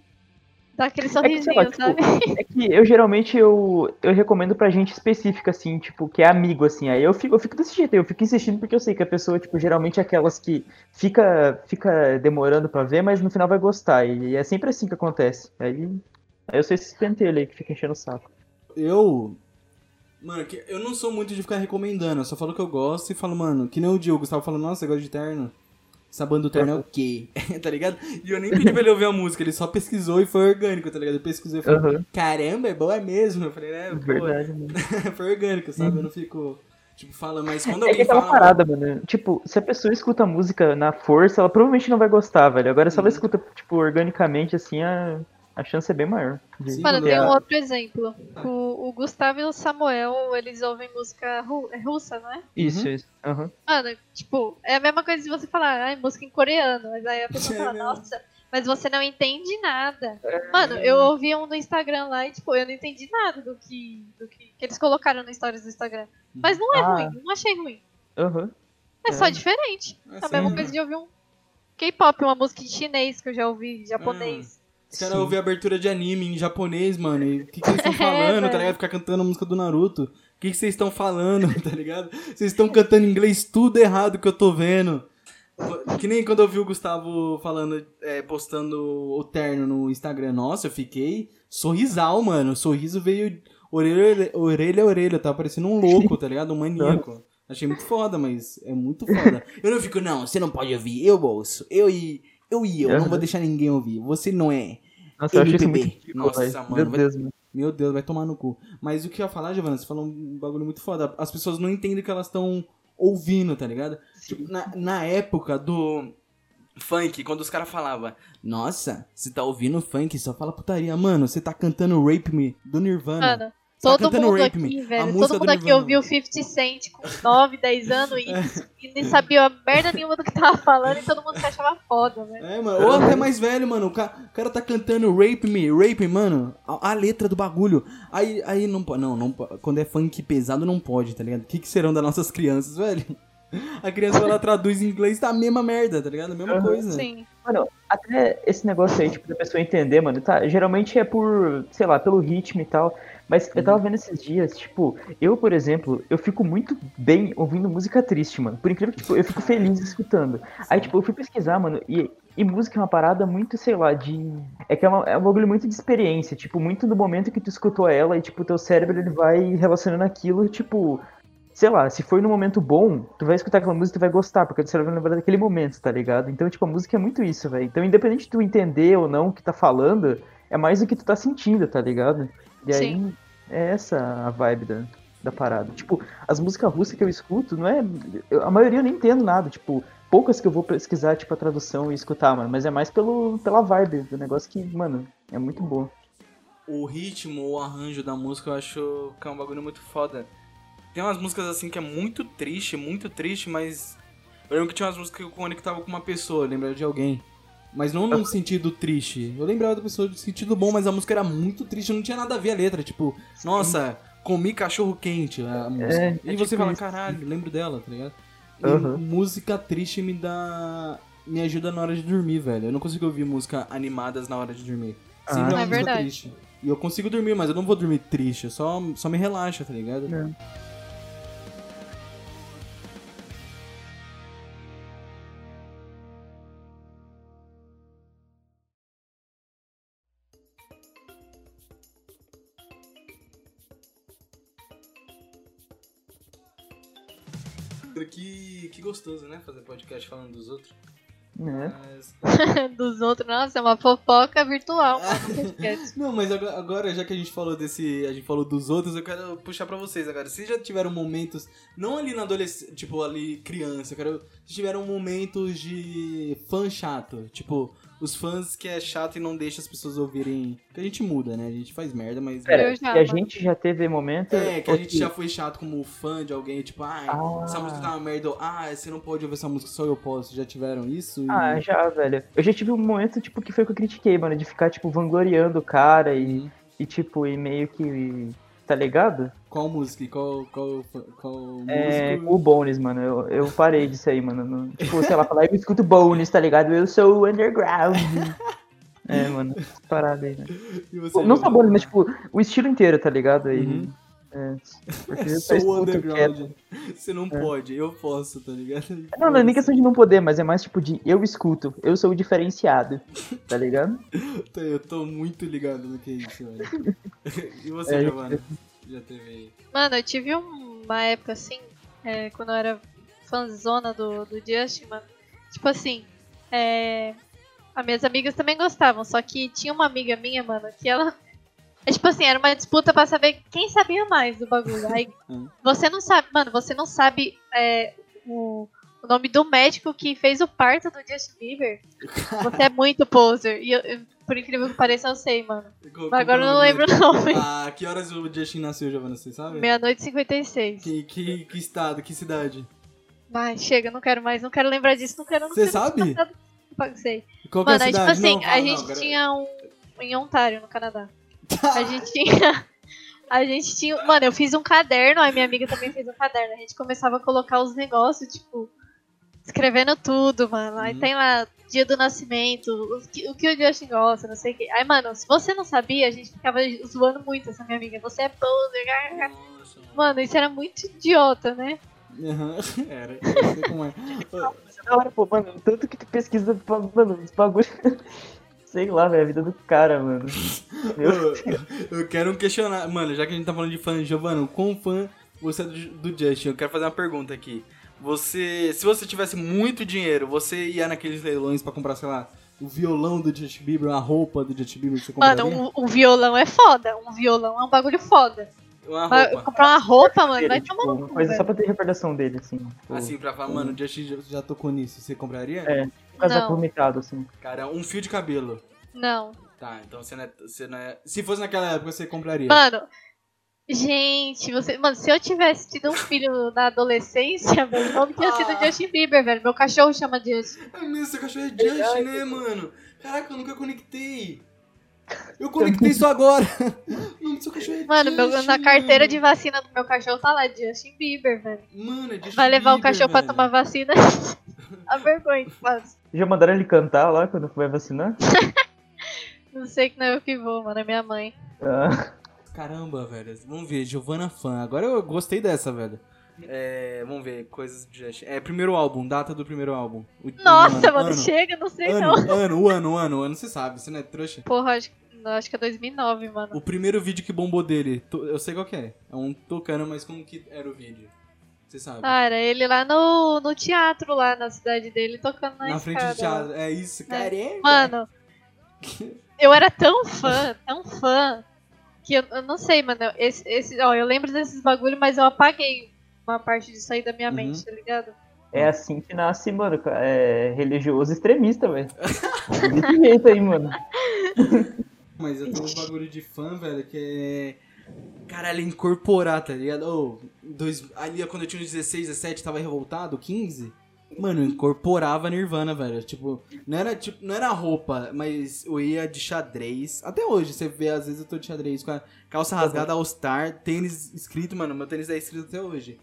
dá aquele É que, sorrisinho, lá, tipo, sabe? É que eu geralmente eu, eu recomendo pra gente específica, assim, tipo, que é amigo, assim. Aí eu fico, eu fico desse jeito, eu fico insistindo porque eu sei que a pessoa, tipo, geralmente é aquelas que fica, fica demorando pra ver, mas no final vai gostar. E é sempre assim que acontece. Aí, aí eu sou esse pentelho aí que fica enchendo o saco. Eu. Mano, eu não sou muito de ficar recomendando, eu só falo que eu gosto e falo, mano, que nem o Diogo, Gustavo falando, nossa, você gosta de terno? Essa banda do terno é o quê? tá ligado? E eu nem pedi pra ele ouvir a música, ele só pesquisou e foi orgânico, tá ligado? Ele pesquisou e falou, Aham, caramba, é boa mesmo. Eu falei, é, verdade, mano. foi orgânico, sabe? Eu não fico, tipo, falando, mas quando É alguém aquela fala. parada, mano. Tipo, se a pessoa escuta a música na força, ela provavelmente não vai gostar, velho. Agora, se ela Uhum. escuta, tipo, organicamente, assim, a, a chance é bem maior. de- Mano, tem é- um outro exemplo. O, o Gustavo e o Samuel, eles ouvem música ru- é russa, não é? Isso, Uhum. isso. Aham. Mano, tipo, é a mesma coisa de você falar, ai, música em coreano. Mas aí a pessoa É fala, mesmo. nossa, mas você não entende nada. Mano, eu ouvi um no Instagram lá e, tipo, eu não entendi nada do que, do que, que eles colocaram no stories do Instagram. Mas não é Ah. ruim, não achei ruim. Aham. É, só É. diferente. É É a mesma né? coisa de ouvir um K-pop, uma música em chinês que eu já ouvi, japonês. Os caras ouvem abertura de anime em japonês, mano. E o que, que eles estão falando, tá velho. ligado? Ficar cantando a música do Naruto. O que, que vocês estão falando, tá ligado? Vocês estão cantando inglês tudo errado que eu tô vendo. Que nem quando eu vi o Gustavo falando, é, postando o terno no Instagram. Nossa, eu fiquei sorrisal, mano. O sorriso veio orelha, orelha a orelha. Tava parecendo um louco, tá ligado? Um maníaco. Achei muito foda, mas é muito foda. Eu não fico, não, você não pode ouvir. Eu ouço. Eu e eu. e eu. Não vou deixar ninguém ouvir. Você não é. Nossa, eu MPB. ridículo, Nossa, mano, Meu vai- Deus, mano. Meu Deus, vai tomar no cu. Mas o que eu ia falar, Giovana, você falou um bagulho muito foda. As pessoas não entendem o que elas estão ouvindo, tá ligado? Tipo, na, na época do funk, quando os caras falavam, nossa, você tá ouvindo funk, só fala putaria. Mano, você tá cantando Rape Me do Nirvana. Mano, todo cantando mundo Rape aqui, Me, a velho, música todo do mundo aqui ouviu 50 Cent com 9, 10 anos e, e nem sabia a merda nenhuma do que tava falando e todo mundo se achava foda, velho. É, mano. Ou até mais velho, mano. O ca- o cara, tá cantando Rape Me, Rape Me, mano. A, a letra do bagulho. Aí, aí não pode. Não, não Quando é funk pesado, não pode, tá ligado? O que, que serão das nossas crianças, velho? A criança, ela traduz em inglês, tá a mesma merda, tá ligado? A mesma Aham. coisa. Sim. Mano, até esse negócio aí, tipo, da pessoa entender, mano, tá? Geralmente é por, sei lá, pelo ritmo e tal. Mas eu tava vendo esses dias, tipo, eu, por exemplo, eu fico muito bem ouvindo música triste, mano. Por incrível que, tipo, eu fico feliz escutando. Aí, tipo, eu fui pesquisar, mano, e, e música é uma parada muito, sei lá, de. É que é, uma- é um bagulho muito de experiência, tipo, muito do momento que tu escutou ela e, tipo, teu cérebro ele vai relacionando aquilo, tipo. Sei lá, se for num momento bom, tu vai escutar aquela música e tu vai gostar, porque você vai lembrar daquele momento, tá ligado? Então, tipo, a música é muito isso, velho. Então, independente de tu entender ou não o que tá falando, é mais o que tu tá sentindo, tá ligado? E aí, Sim. é essa a vibe da, da parada. Tipo, as músicas russas que eu escuto, não é. eu- a maioria eu nem entendo nada, tipo, poucas que eu vou pesquisar, tipo, a tradução e escutar, mano. Mas é mais pelo, pela vibe do negócio que, mano, é muito boa. O ritmo, o arranjo da música, eu acho que é um bagulho muito foda. Tem umas músicas assim que é muito triste, muito triste, mas. Eu lembro que tinha umas músicas que eu conectava com uma pessoa, eu lembrava de alguém. Mas não num sentido triste. Eu lembrava da pessoa de sentido bom, mas a música era muito triste, não tinha nada a ver a letra. Tipo, nossa, comi cachorro quente a música. É, e é você tipo fala, isso. caralho, lembro dela, tá ligado? E Aham. música triste me dá. me ajuda na hora de dormir, velho. Eu não consigo ouvir música animadas na hora de dormir. Ah. Sempre é uma É música verdade. triste. E eu consigo dormir, mas eu não vou dormir triste, eu só, só me relaxa, tá ligado? É. Que, que gostoso, né? Fazer podcast falando dos outros. É. Mas... Dos outros, nossa, é uma fofoca virtual. podcast. Não, mas agora, agora, já que a gente falou desse. A gente falou dos outros, eu quero puxar pra vocês agora. Vocês já tiveram momentos. Não ali na adolescência, tipo, ali criança, eu quero. Vocês tiveram momentos de fã chato. Tipo, os fãs que é chato e não deixa as pessoas ouvirem. Porque a gente muda, né? A gente faz merda, mas. Já, que a gente já teve momento. É, que a gente já foi chato como fã de alguém, tipo, ah, Ah. essa música tá uma merda, ou, ah, você não pode ouvir essa música, só eu posso. Já tiveram isso? E- Ah, já, velho. Eu já tive um momento, tipo, que foi que eu critiquei, mano, de ficar, tipo, vangloriando o cara e, e tipo, e meio que. Tá ligado? Qual música? Qual, qual, qual É, músico? o Bones, mano. Eu, eu parei disso aí, mano. Não- tipo, sei lá, falar, eu escuto Bones, tá ligado? Eu sou o underground. é, mano, parada aí, né? Não só? Bones, mas, tipo, o estilo inteiro, tá ligado? Aí, Uhum. É, porque eu só Sou underground. Você não pode, eu posso, tá ligado? Não, não é nem questão de não poder, mas é mais tipo de eu escuto, eu sou o diferenciado, tá ligado? Tá, Eu tô muito ligado no que é isso, velho. E você, É, Giovanna? Já teve. Mano, eu tive um- uma época assim, é, quando eu era fanzona do, do Justin, mano. Tipo assim, é, as minhas amigas também gostavam, só que tinha uma amiga minha, mano, que ela. É tipo assim, era uma disputa pra saber quem sabia mais do bagulho. Aí Hum. você não sabe, mano, você não sabe é, o, o nome do médico que fez o parto do Justin Bieber. Você é muito poser. E eu- eu- por incrível que pareça, eu sei, mano. Mas agora eu qual não é lembro o nome. Ah, que horas o Justin nasceu, Giovanna? Você sabe? Meia-noite e 56. Que, que, que estado, que cidade? Vai, chega, não quero mais, não quero lembrar disso, não quero. não Você sabe? nada. Sei. Qual que é Mano, a aí, tipo cidade? assim, Não, fala, a não, gente agora- tinha um. Em Ontário, no Canadá. A gente tinha. A gente tinha. Mano, eu fiz um caderno, aí minha amiga também fez um caderno. A gente começava a colocar os negócios, tipo. Escrevendo tudo, mano. Aí Uhum. tem lá dia do nascimento, o que o, que o Justin gosta, não sei o que. Aí, mano, se você não sabia, a gente ficava zoando muito essa minha amiga. Você é poser. Mano, isso era muito idiota, né? Aham, Era, eu sei como é. Isso é da hora, pô, mano, tanto que tu pesquisa, mano, os bagulho. Sei lá, velho, a vida do cara, mano. Meu Eu, eu quero um questionar. Mano, já que a gente tá falando de fã, Giovanna, quão fã você é do, do Justin? Eu quero fazer uma pergunta aqui. Você, se você tivesse muito dinheiro, você ia naqueles leilões pra comprar, sei lá, o violão do Justin Bieber, a roupa do Justin Bieber que você compraria? Mano, um, um violão é foda. Um violão é um bagulho foda. Uma Mas roupa. comprar uma roupa, mano, dele, vai tipo, tomar uma cu, coisa velho. só pra ter recordação dele, assim. Tipo, Assim, pra falar, mano, o Justin já, já tocou nisso, você compraria? É. casaco Não. vomitado, assim. Cara, um fio de cabelo. Não. Tá, então você não, é, você não é... Se fosse naquela época, você compraria. Mano, gente, você. Mano, se eu tivesse tido um filho na adolescência, o nome tinha sido Ah. Justin Bieber, velho. Meu cachorro chama Justin. É mesmo, seu cachorro é Justin, né, mano? Caraca, eu nunca conectei. Eu conectei isso agora. O nome do seu cachorro é Mano, meu- Justin, na carteira de mano. vacina do meu cachorro tá lá, Justin Bieber, velho. Mano, é Justin Vai levar o Bieber, cachorro pra velho. tomar vacina. A vergonha que faz. Já mandaram ele cantar lá quando vai vacinar? Não sei que não é eu que vou, mano, é minha mãe. Ah, Caramba, velho. Vamos ver, Giovanna Fan. Agora eu gostei dessa, velho. É, vamos ver, coisas de Justin. É, primeiro álbum, data do primeiro álbum. O- Nossa, ano, mano, ano, chega, não sei ano, não. ano, o ano, o ano, o ano, você sabe, você não é trouxa. Porra, acho, não, acho que é 2009, mano. O primeiro vídeo que bombou dele, eu sei qual que é. É um tocando, mas como que era o vídeo? Você sabe. Ah, era ele lá no, no teatro, lá na cidade dele, tocando na, Na frente escada, do teatro. É isso, caramba. Mano, eu era tão fã, tão fã, que eu, eu não sei, mano. Esse, esse, ó, eu lembro desses bagulho, mas eu apaguei uma parte disso aí da minha Uhum. mente, tá ligado? é assim que nasce, mano, é religioso extremista, velho. Desse jeito aí, mano. Mas eu tenho uns bagulho de fã, velho, que é. Caralho, incorporar, tá ligado? Ô, dois, ali quando eu tinha uns 16, 17, tava revoltado, 15. Mano, eu incorporava Nirvana, velho. Tipo, não era, tipo, não era roupa, mas eu ia de xadrez. Até hoje, você vê, às vezes eu tô de xadrez com a calça rasgada All Star, tênis escrito, mano. Meu tênis é escrito até hoje.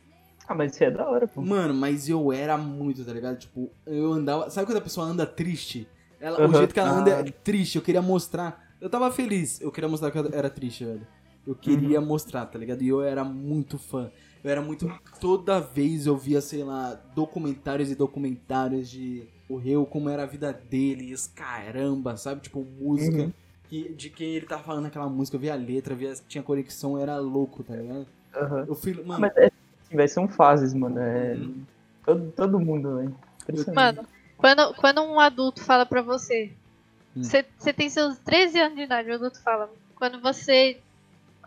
Ah, mas isso é da hora, pô. Mano, mas eu era muito, tá ligado? Tipo, eu andava. Sabe quando a pessoa anda triste? Ela, O Aham. jeito que ela anda é Ah. triste, eu queria mostrar. Eu tava feliz, eu queria mostrar que eu era triste, velho. Eu queria mostrar, tá ligado? E eu era muito fã. Eu era muito. Toda vez eu via, sei lá, documentários e documentários de morreu, como era a vida deles, caramba, sabe? Tipo, música. Uhum. que- de quem ele tava falando naquela música, eu via a letra, via, tinha conexão, era louco, tá ligado? Aham. Eu fui. Mano, Mas é, assim, vai, são fases, mano. É, Uhum. Todo, todo mundo, velho. Impressionante. Mano, quando, quando um adulto fala pra você, Hum. você você tem seus 13 anos de idade, o adulto fala, quando você.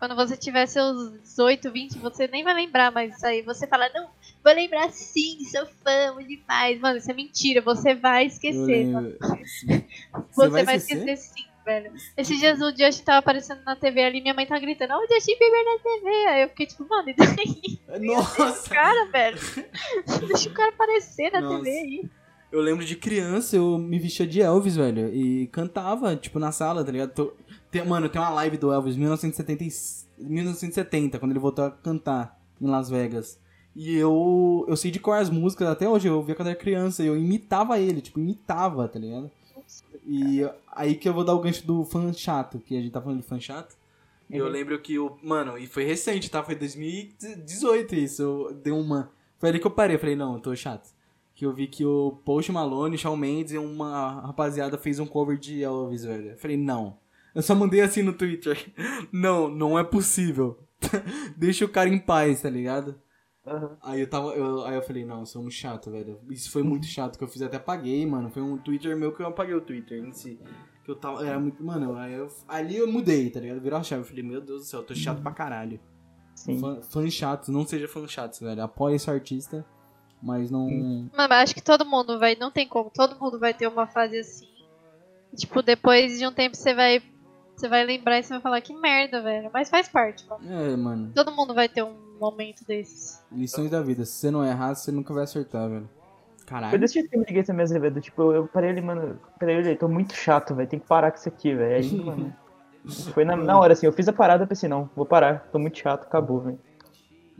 Quando você tiver seus 18, 20, você nem vai lembrar mais isso aí. Você fala, não, vou lembrar sim, sou fã, demais. Mano, isso é mentira, você vai esquecer. Você, vai vai, esquecer? esquecer sim, velho. Esses dias o Justin tava aparecendo na TV ali, minha mãe tava gritando, ó, o Justin Bieber na TV. Aí eu fiquei tipo, mano, e daí? Nossa! Cara, velho. Deixa o cara aparecer na Nossa. TV aí. Eu lembro de criança, eu me vestia de Elvis, velho. E cantava, tipo, na sala, tá ligado? Tô- tem- mano, tem uma live do Elvis 1970, e- 1970, quando ele voltou a cantar em Las Vegas. E eu, eu sei de qual as músicas até hoje, eu ouvia quando era criança, e eu imitava ele, tipo, imitava, tá ligado? E aí que eu vou dar o gancho do fã chato, que a gente tá falando de fã chato. E eu Uhum. lembro que o. Mano, e foi recente, tá? Foi 2018 isso. Eu dei uma. Foi ali que eu parei. Eu falei, não, eu tô chato. Que eu vi que o Post Malone, Shawn Mendes e uma rapaziada fez um cover de Elvis, velho. Eu falei, não. Eu só mandei assim no Twitter. Não, não é possível. Deixa o cara em paz, tá ligado? Aham. Aí eu tava. eu- aí eu falei, não, eu sou um chato, velho. Isso foi muito chato que eu fiz, até apaguei, mano. Foi um Twitter meu que eu apaguei o Twitter em si. Que eu tava. Era muito. Mano, aí eu, ali eu mudei, tá ligado? Virou a chave. Eu falei, meu Deus do céu, eu tô chato pra caralho. Sim. Fã, fãs chatos, não seja fã chatos, velho. Apoie esse artista, mas não. Mano, mas acho que todo mundo vai, não tem como, todo mundo vai ter uma fase assim. Tipo, depois de um tempo você vai, você vai lembrar e você vai falar que merda, velho. Mas faz parte, mano. É, mano. Todo mundo vai ter um momento desses. Lições da vida. Se você não errar, você nunca vai acertar, velho. Caralho. desse jeito que eu me liguei também, Azevedo. Tipo, eu parei ali, mano. Parei ali, tô muito chato, velho. Tem que parar com isso aqui, velho. Aí, mano. Foi na, na hora, assim. Eu fiz a parada, eu pensei, não, vou parar. Tô muito chato, acabou, velho.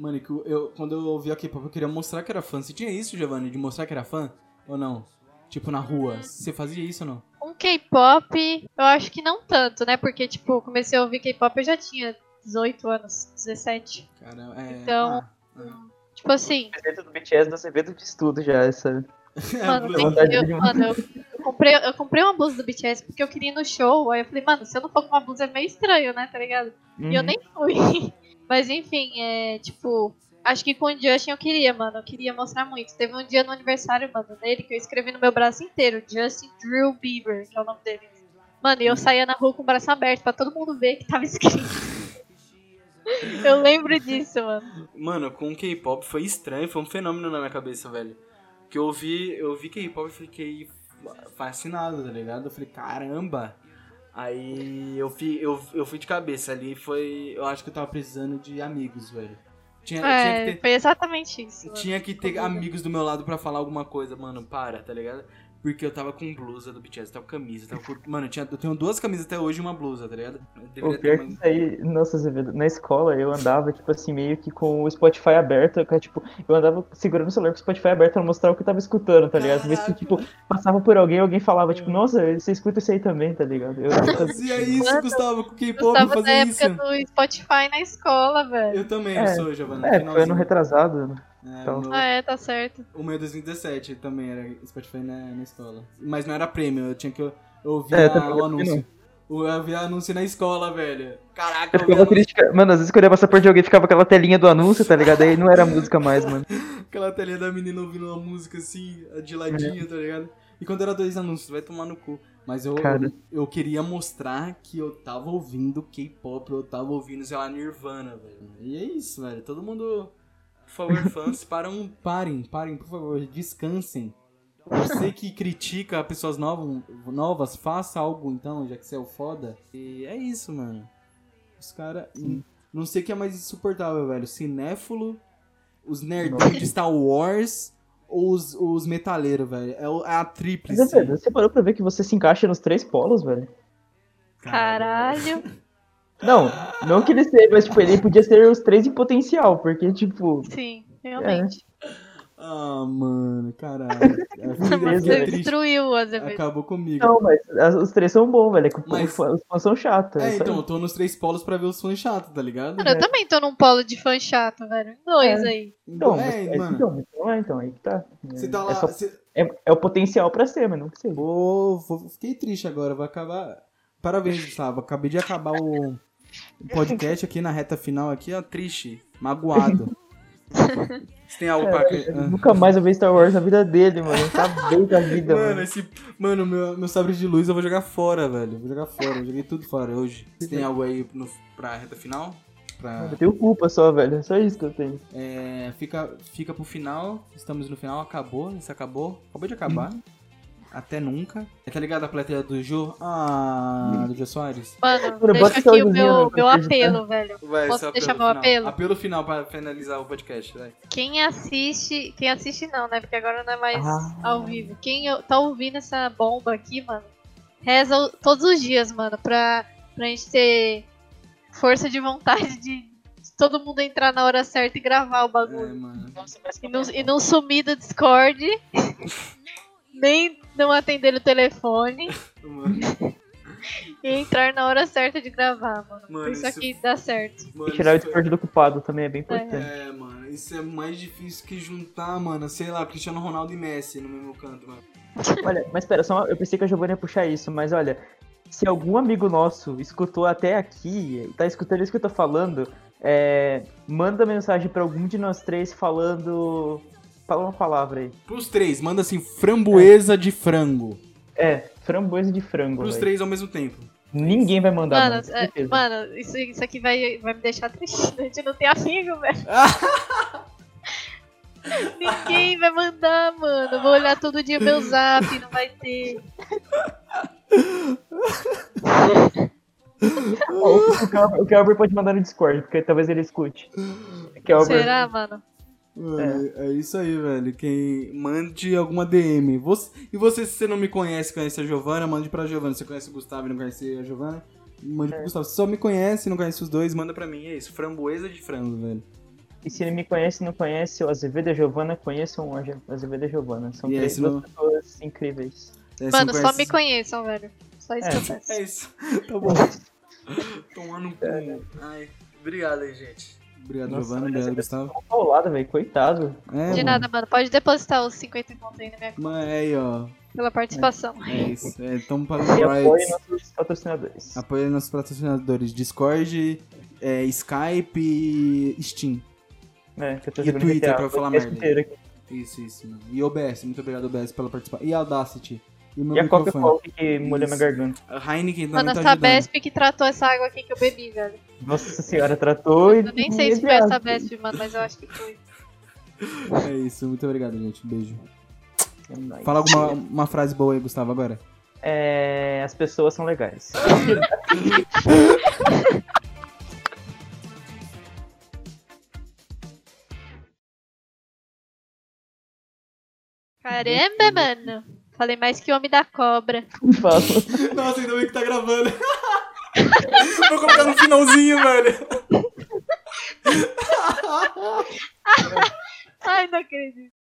Mano, que eu, quando eu ouvi a K-pop, eu queria mostrar que era fã. Você tinha isso, Giovanni, de mostrar que era fã? Ou não? Tipo, na rua. Você fazia isso ou não? Um K-pop, eu acho que não tanto, né? Porque, tipo, eu comecei a ouvir K-pop eu já tinha 18 anos, 17. Cara, é. Então- ah, ah. Tipo assim, Dentro do BTS do Azevedo de estudo já, essa. Mano, É, que, eu, de- mano eu, eu comprei, eu comprei uma blusa do BTS porque eu queria ir no show. Aí eu falei, mano, se eu não for com uma blusa é meio estranho, né? Tá ligado? E eu Uhum. nem fui. Mas enfim, é tipo. Acho que com o Justin eu queria, mano. Eu queria mostrar muito. Teve um dia no aniversário, mano, dele, que eu escrevi no meu braço inteiro: Justin Drew Bieber, que é o nome dele. Mano, e eu saía na rua com o braço aberto pra todo mundo ver que tava escrito. eu lembro disso, mano. Mano, com K-pop foi estranho, foi um fenômeno na minha cabeça, velho. Que eu vi, eu vi K-pop e fiquei fascinado, tá ligado? Eu falei, caramba! Aí eu fui, eu, eu fui de cabeça ali, foi. Eu acho que eu tava precisando de amigos, velho. Tinha, tinha É, que ter, foi exatamente isso. tinha que ter amigos do meu lado pra falar alguma coisa, mano, para, tá ligado? Porque eu tava com blusa do BTS, tava com camisa, tava com... Mano, eu, tinha, eu tenho duas camisas até hoje e uma blusa, tá ligado? Eu O pior ter que uma... isso aí, nossa, na escola eu andava, tipo assim, meio que com o Spotify aberto, que, tipo, eu andava segurando o celular com o Spotify aberto pra mostrar o que eu tava escutando, tá ligado? Se, Caraca. tipo, passava por alguém alguém falava, tipo, nossa, você escuta isso aí também, tá ligado? Eu, eu Fazia isso, Mano, Gustavo, com K-pop, Gustavo na fazia época isso. do Spotify na escola, velho. Eu também É, sou, Giovanna. é, foi ano retrasado, né? É, então. meu, Ah, é, tá certo. o meu é 2017 também era Spotify na, na escola. Mas não era prêmio, eu tinha que eu, eu ouvir É, a- o não. anúncio. Eu ouvia anúncio na escola, velho. Caraca, Eu eu ficava triste, mano, às vezes quando eu ia passar por de alguém ficava aquela telinha do anúncio, tá ligado? Aí não era música mais, mano. aquela telinha da menina ouvindo uma música assim, de ladinho, tá ligado? E quando era dois anúncios, vai tomar no cu. Mas eu, Cara. eu queria mostrar que eu tava ouvindo K-pop, eu tava ouvindo, sei lá, Nirvana, velho. E é isso, velho. Todo mundo, por favor, fãs, param, parem, parem, por favor, descansem. Você que critica pessoas novas, novas, faça algo então, já que você é o foda. E é isso, mano. Os caras. Não sei o que é mais insuportável, velho. Cinéfilo, os nerdão de Star Wars ou os, os metaleiros, velho. É, é a Mas, tríplice. Azevedo, você parou pra ver que você se encaixa nos três polos, velho? Caralho. Não, não que ele seja, mas, tipo, ele podia ser os três em potencial, porque, tipo, Sim, realmente. Ah, mano, caralho. Você destruiu o Azevedo. Acabou comigo. não, mas as- os três são bons, velho. É Mas- os fãs- são chatos. É, aí. então, eu tô nos três polos pra ver os fãs chatos, tá ligado? Mano, eu também tô num polo de fã chato, velho. Dois É. aí. Então, é, mas, é, mano. então, não é, então, aí que tá. Você tá É, lá. só- você- é, é o potencial pra ser, mas não que seja. Vou, vou- fiquei triste agora, vai acabar. Parabéns, Gustavo. Acabei de acabar o, o podcast aqui na reta final aqui, ó, triste, magoado. Você tem algo pra... Nunca mais vai ver Star Wars na vida dele, mano. Tá bem da vida, Mano, mano. esse. Mano, meu, meu sabre de luz eu vou jogar fora, velho. Vou jogar fora. Eu joguei tudo fora hoje. Você tem algo aí no, pra reta final? Pra... Eu tenho culpa só, velho. É só isso que eu tenho. É, fica, fica pro final. Estamos no final. Acabou. Isso acabou. Acabou de acabar. Até nunca. Tá ligado a plateia do Jô? Ah, do Jô Soares? Mano, Mano, deixa aqui o meu, meu apelo, velho. Vai, Posso esse deixar meu final. apelo? Apelo final pra finalizar o podcast, vai. Quem assiste. Quem assiste não, né? Porque agora não é mais Ah. ao vivo. Quem tá ouvindo essa bomba aqui, mano, reza o- todos os dias, mano, pra, pra gente ter força de vontade de, todo mundo entrar na hora certa e gravar o É, bagulho. mano. E não, e não sumir do Discord. nem não atender o telefone. Mano, E entrar na hora certa de gravar, mano. Mano, isso isso- aqui dá certo. mano, E tirar o isso- Discord do ocupado também é bem importante. É, mano, isso é mais difícil que juntar, mano, sei lá, Cristiano Ronaldo e Messi no mesmo canto, mano. Olha, mas pera, só uma- eu pensei que a Giovanna ia puxar isso, mas olha, se algum amigo nosso escutou até aqui, e tá escutando isso que eu tô falando, é, manda mensagem pra algum de nós três falando. Fala uma palavra aí. Pros três, manda assim, framboesa de frango. É, framboesa de frango. Pros velho. três ao mesmo tempo. Ninguém vai mandar, Mano, mano, é- mano isso, isso aqui vai, vai me deixar triste. A gente não tem amigo, velho. Ninguém vai mandar, mano. Eu vou olhar todo dia meu zap, não vai ter. O, o, Kelber- o Kelber pode mandar no Discord, porque talvez ele escute. Kelber, Será, mano? Mano, é. isso aí, velho. Quem mande alguma DM. Você- e você, se você não me conhece, conhece a Giovana, mande pra Giovana. Você conhece o Gustavo e não conhece a Giovana? Mande pro Gustavo. Se só me conhece e não conhece os dois, manda pra mim. É isso. Framboesa de frango, velho. E se ele me conhece e não conhece o Azevedo e a Giovana, conheçam o Aze- Azevedo e a Giovana. São E três não- duas pessoas incríveis. É, Mano, não só conhece- me conheçam, velho. Só isso É, que eu peço. É isso. Tá bom. Tomando um cu. Ai, obrigado aí, gente. Obrigado, Nossa, Giovana. Obrigado, Gustavo. Uma paulada, velho. Coitado. É, De mano. nada, mano. Pode depositar os 50 conto aí na minha conta Mas aí, ó. pela participação. É isso. É, tamo pagando apoie rights. nossos patrocinadores. Apoia nossos patrocinadores Discord, é, Skype e Steam. É, que eu tô E jogando Twitter, GTA, pra eu falar merda. Isso, isso. Mano. E OBS, muito obrigado, OBS, pela participação. E Audacity. E E a. Coca-Cola que molha minha garganta. A Heineken também Mano, tá a ajudando. Sabesp que tratou essa água aqui que eu bebi, velho. Nossa senhora, tratou e. Eu nem sei se foi a Sabesp, mano, mas eu acho que foi. É isso, muito obrigado, gente. Beijo. Nice. Fala alguma uma frase boa aí, Gustavo, agora. É, as pessoas são legais. Caramba, mano. Falei mais que o homem da cobra. Fala. Nossa, ainda bem que tá gravando. Vou colocar no finalzinho, velho. Ai, não acredito.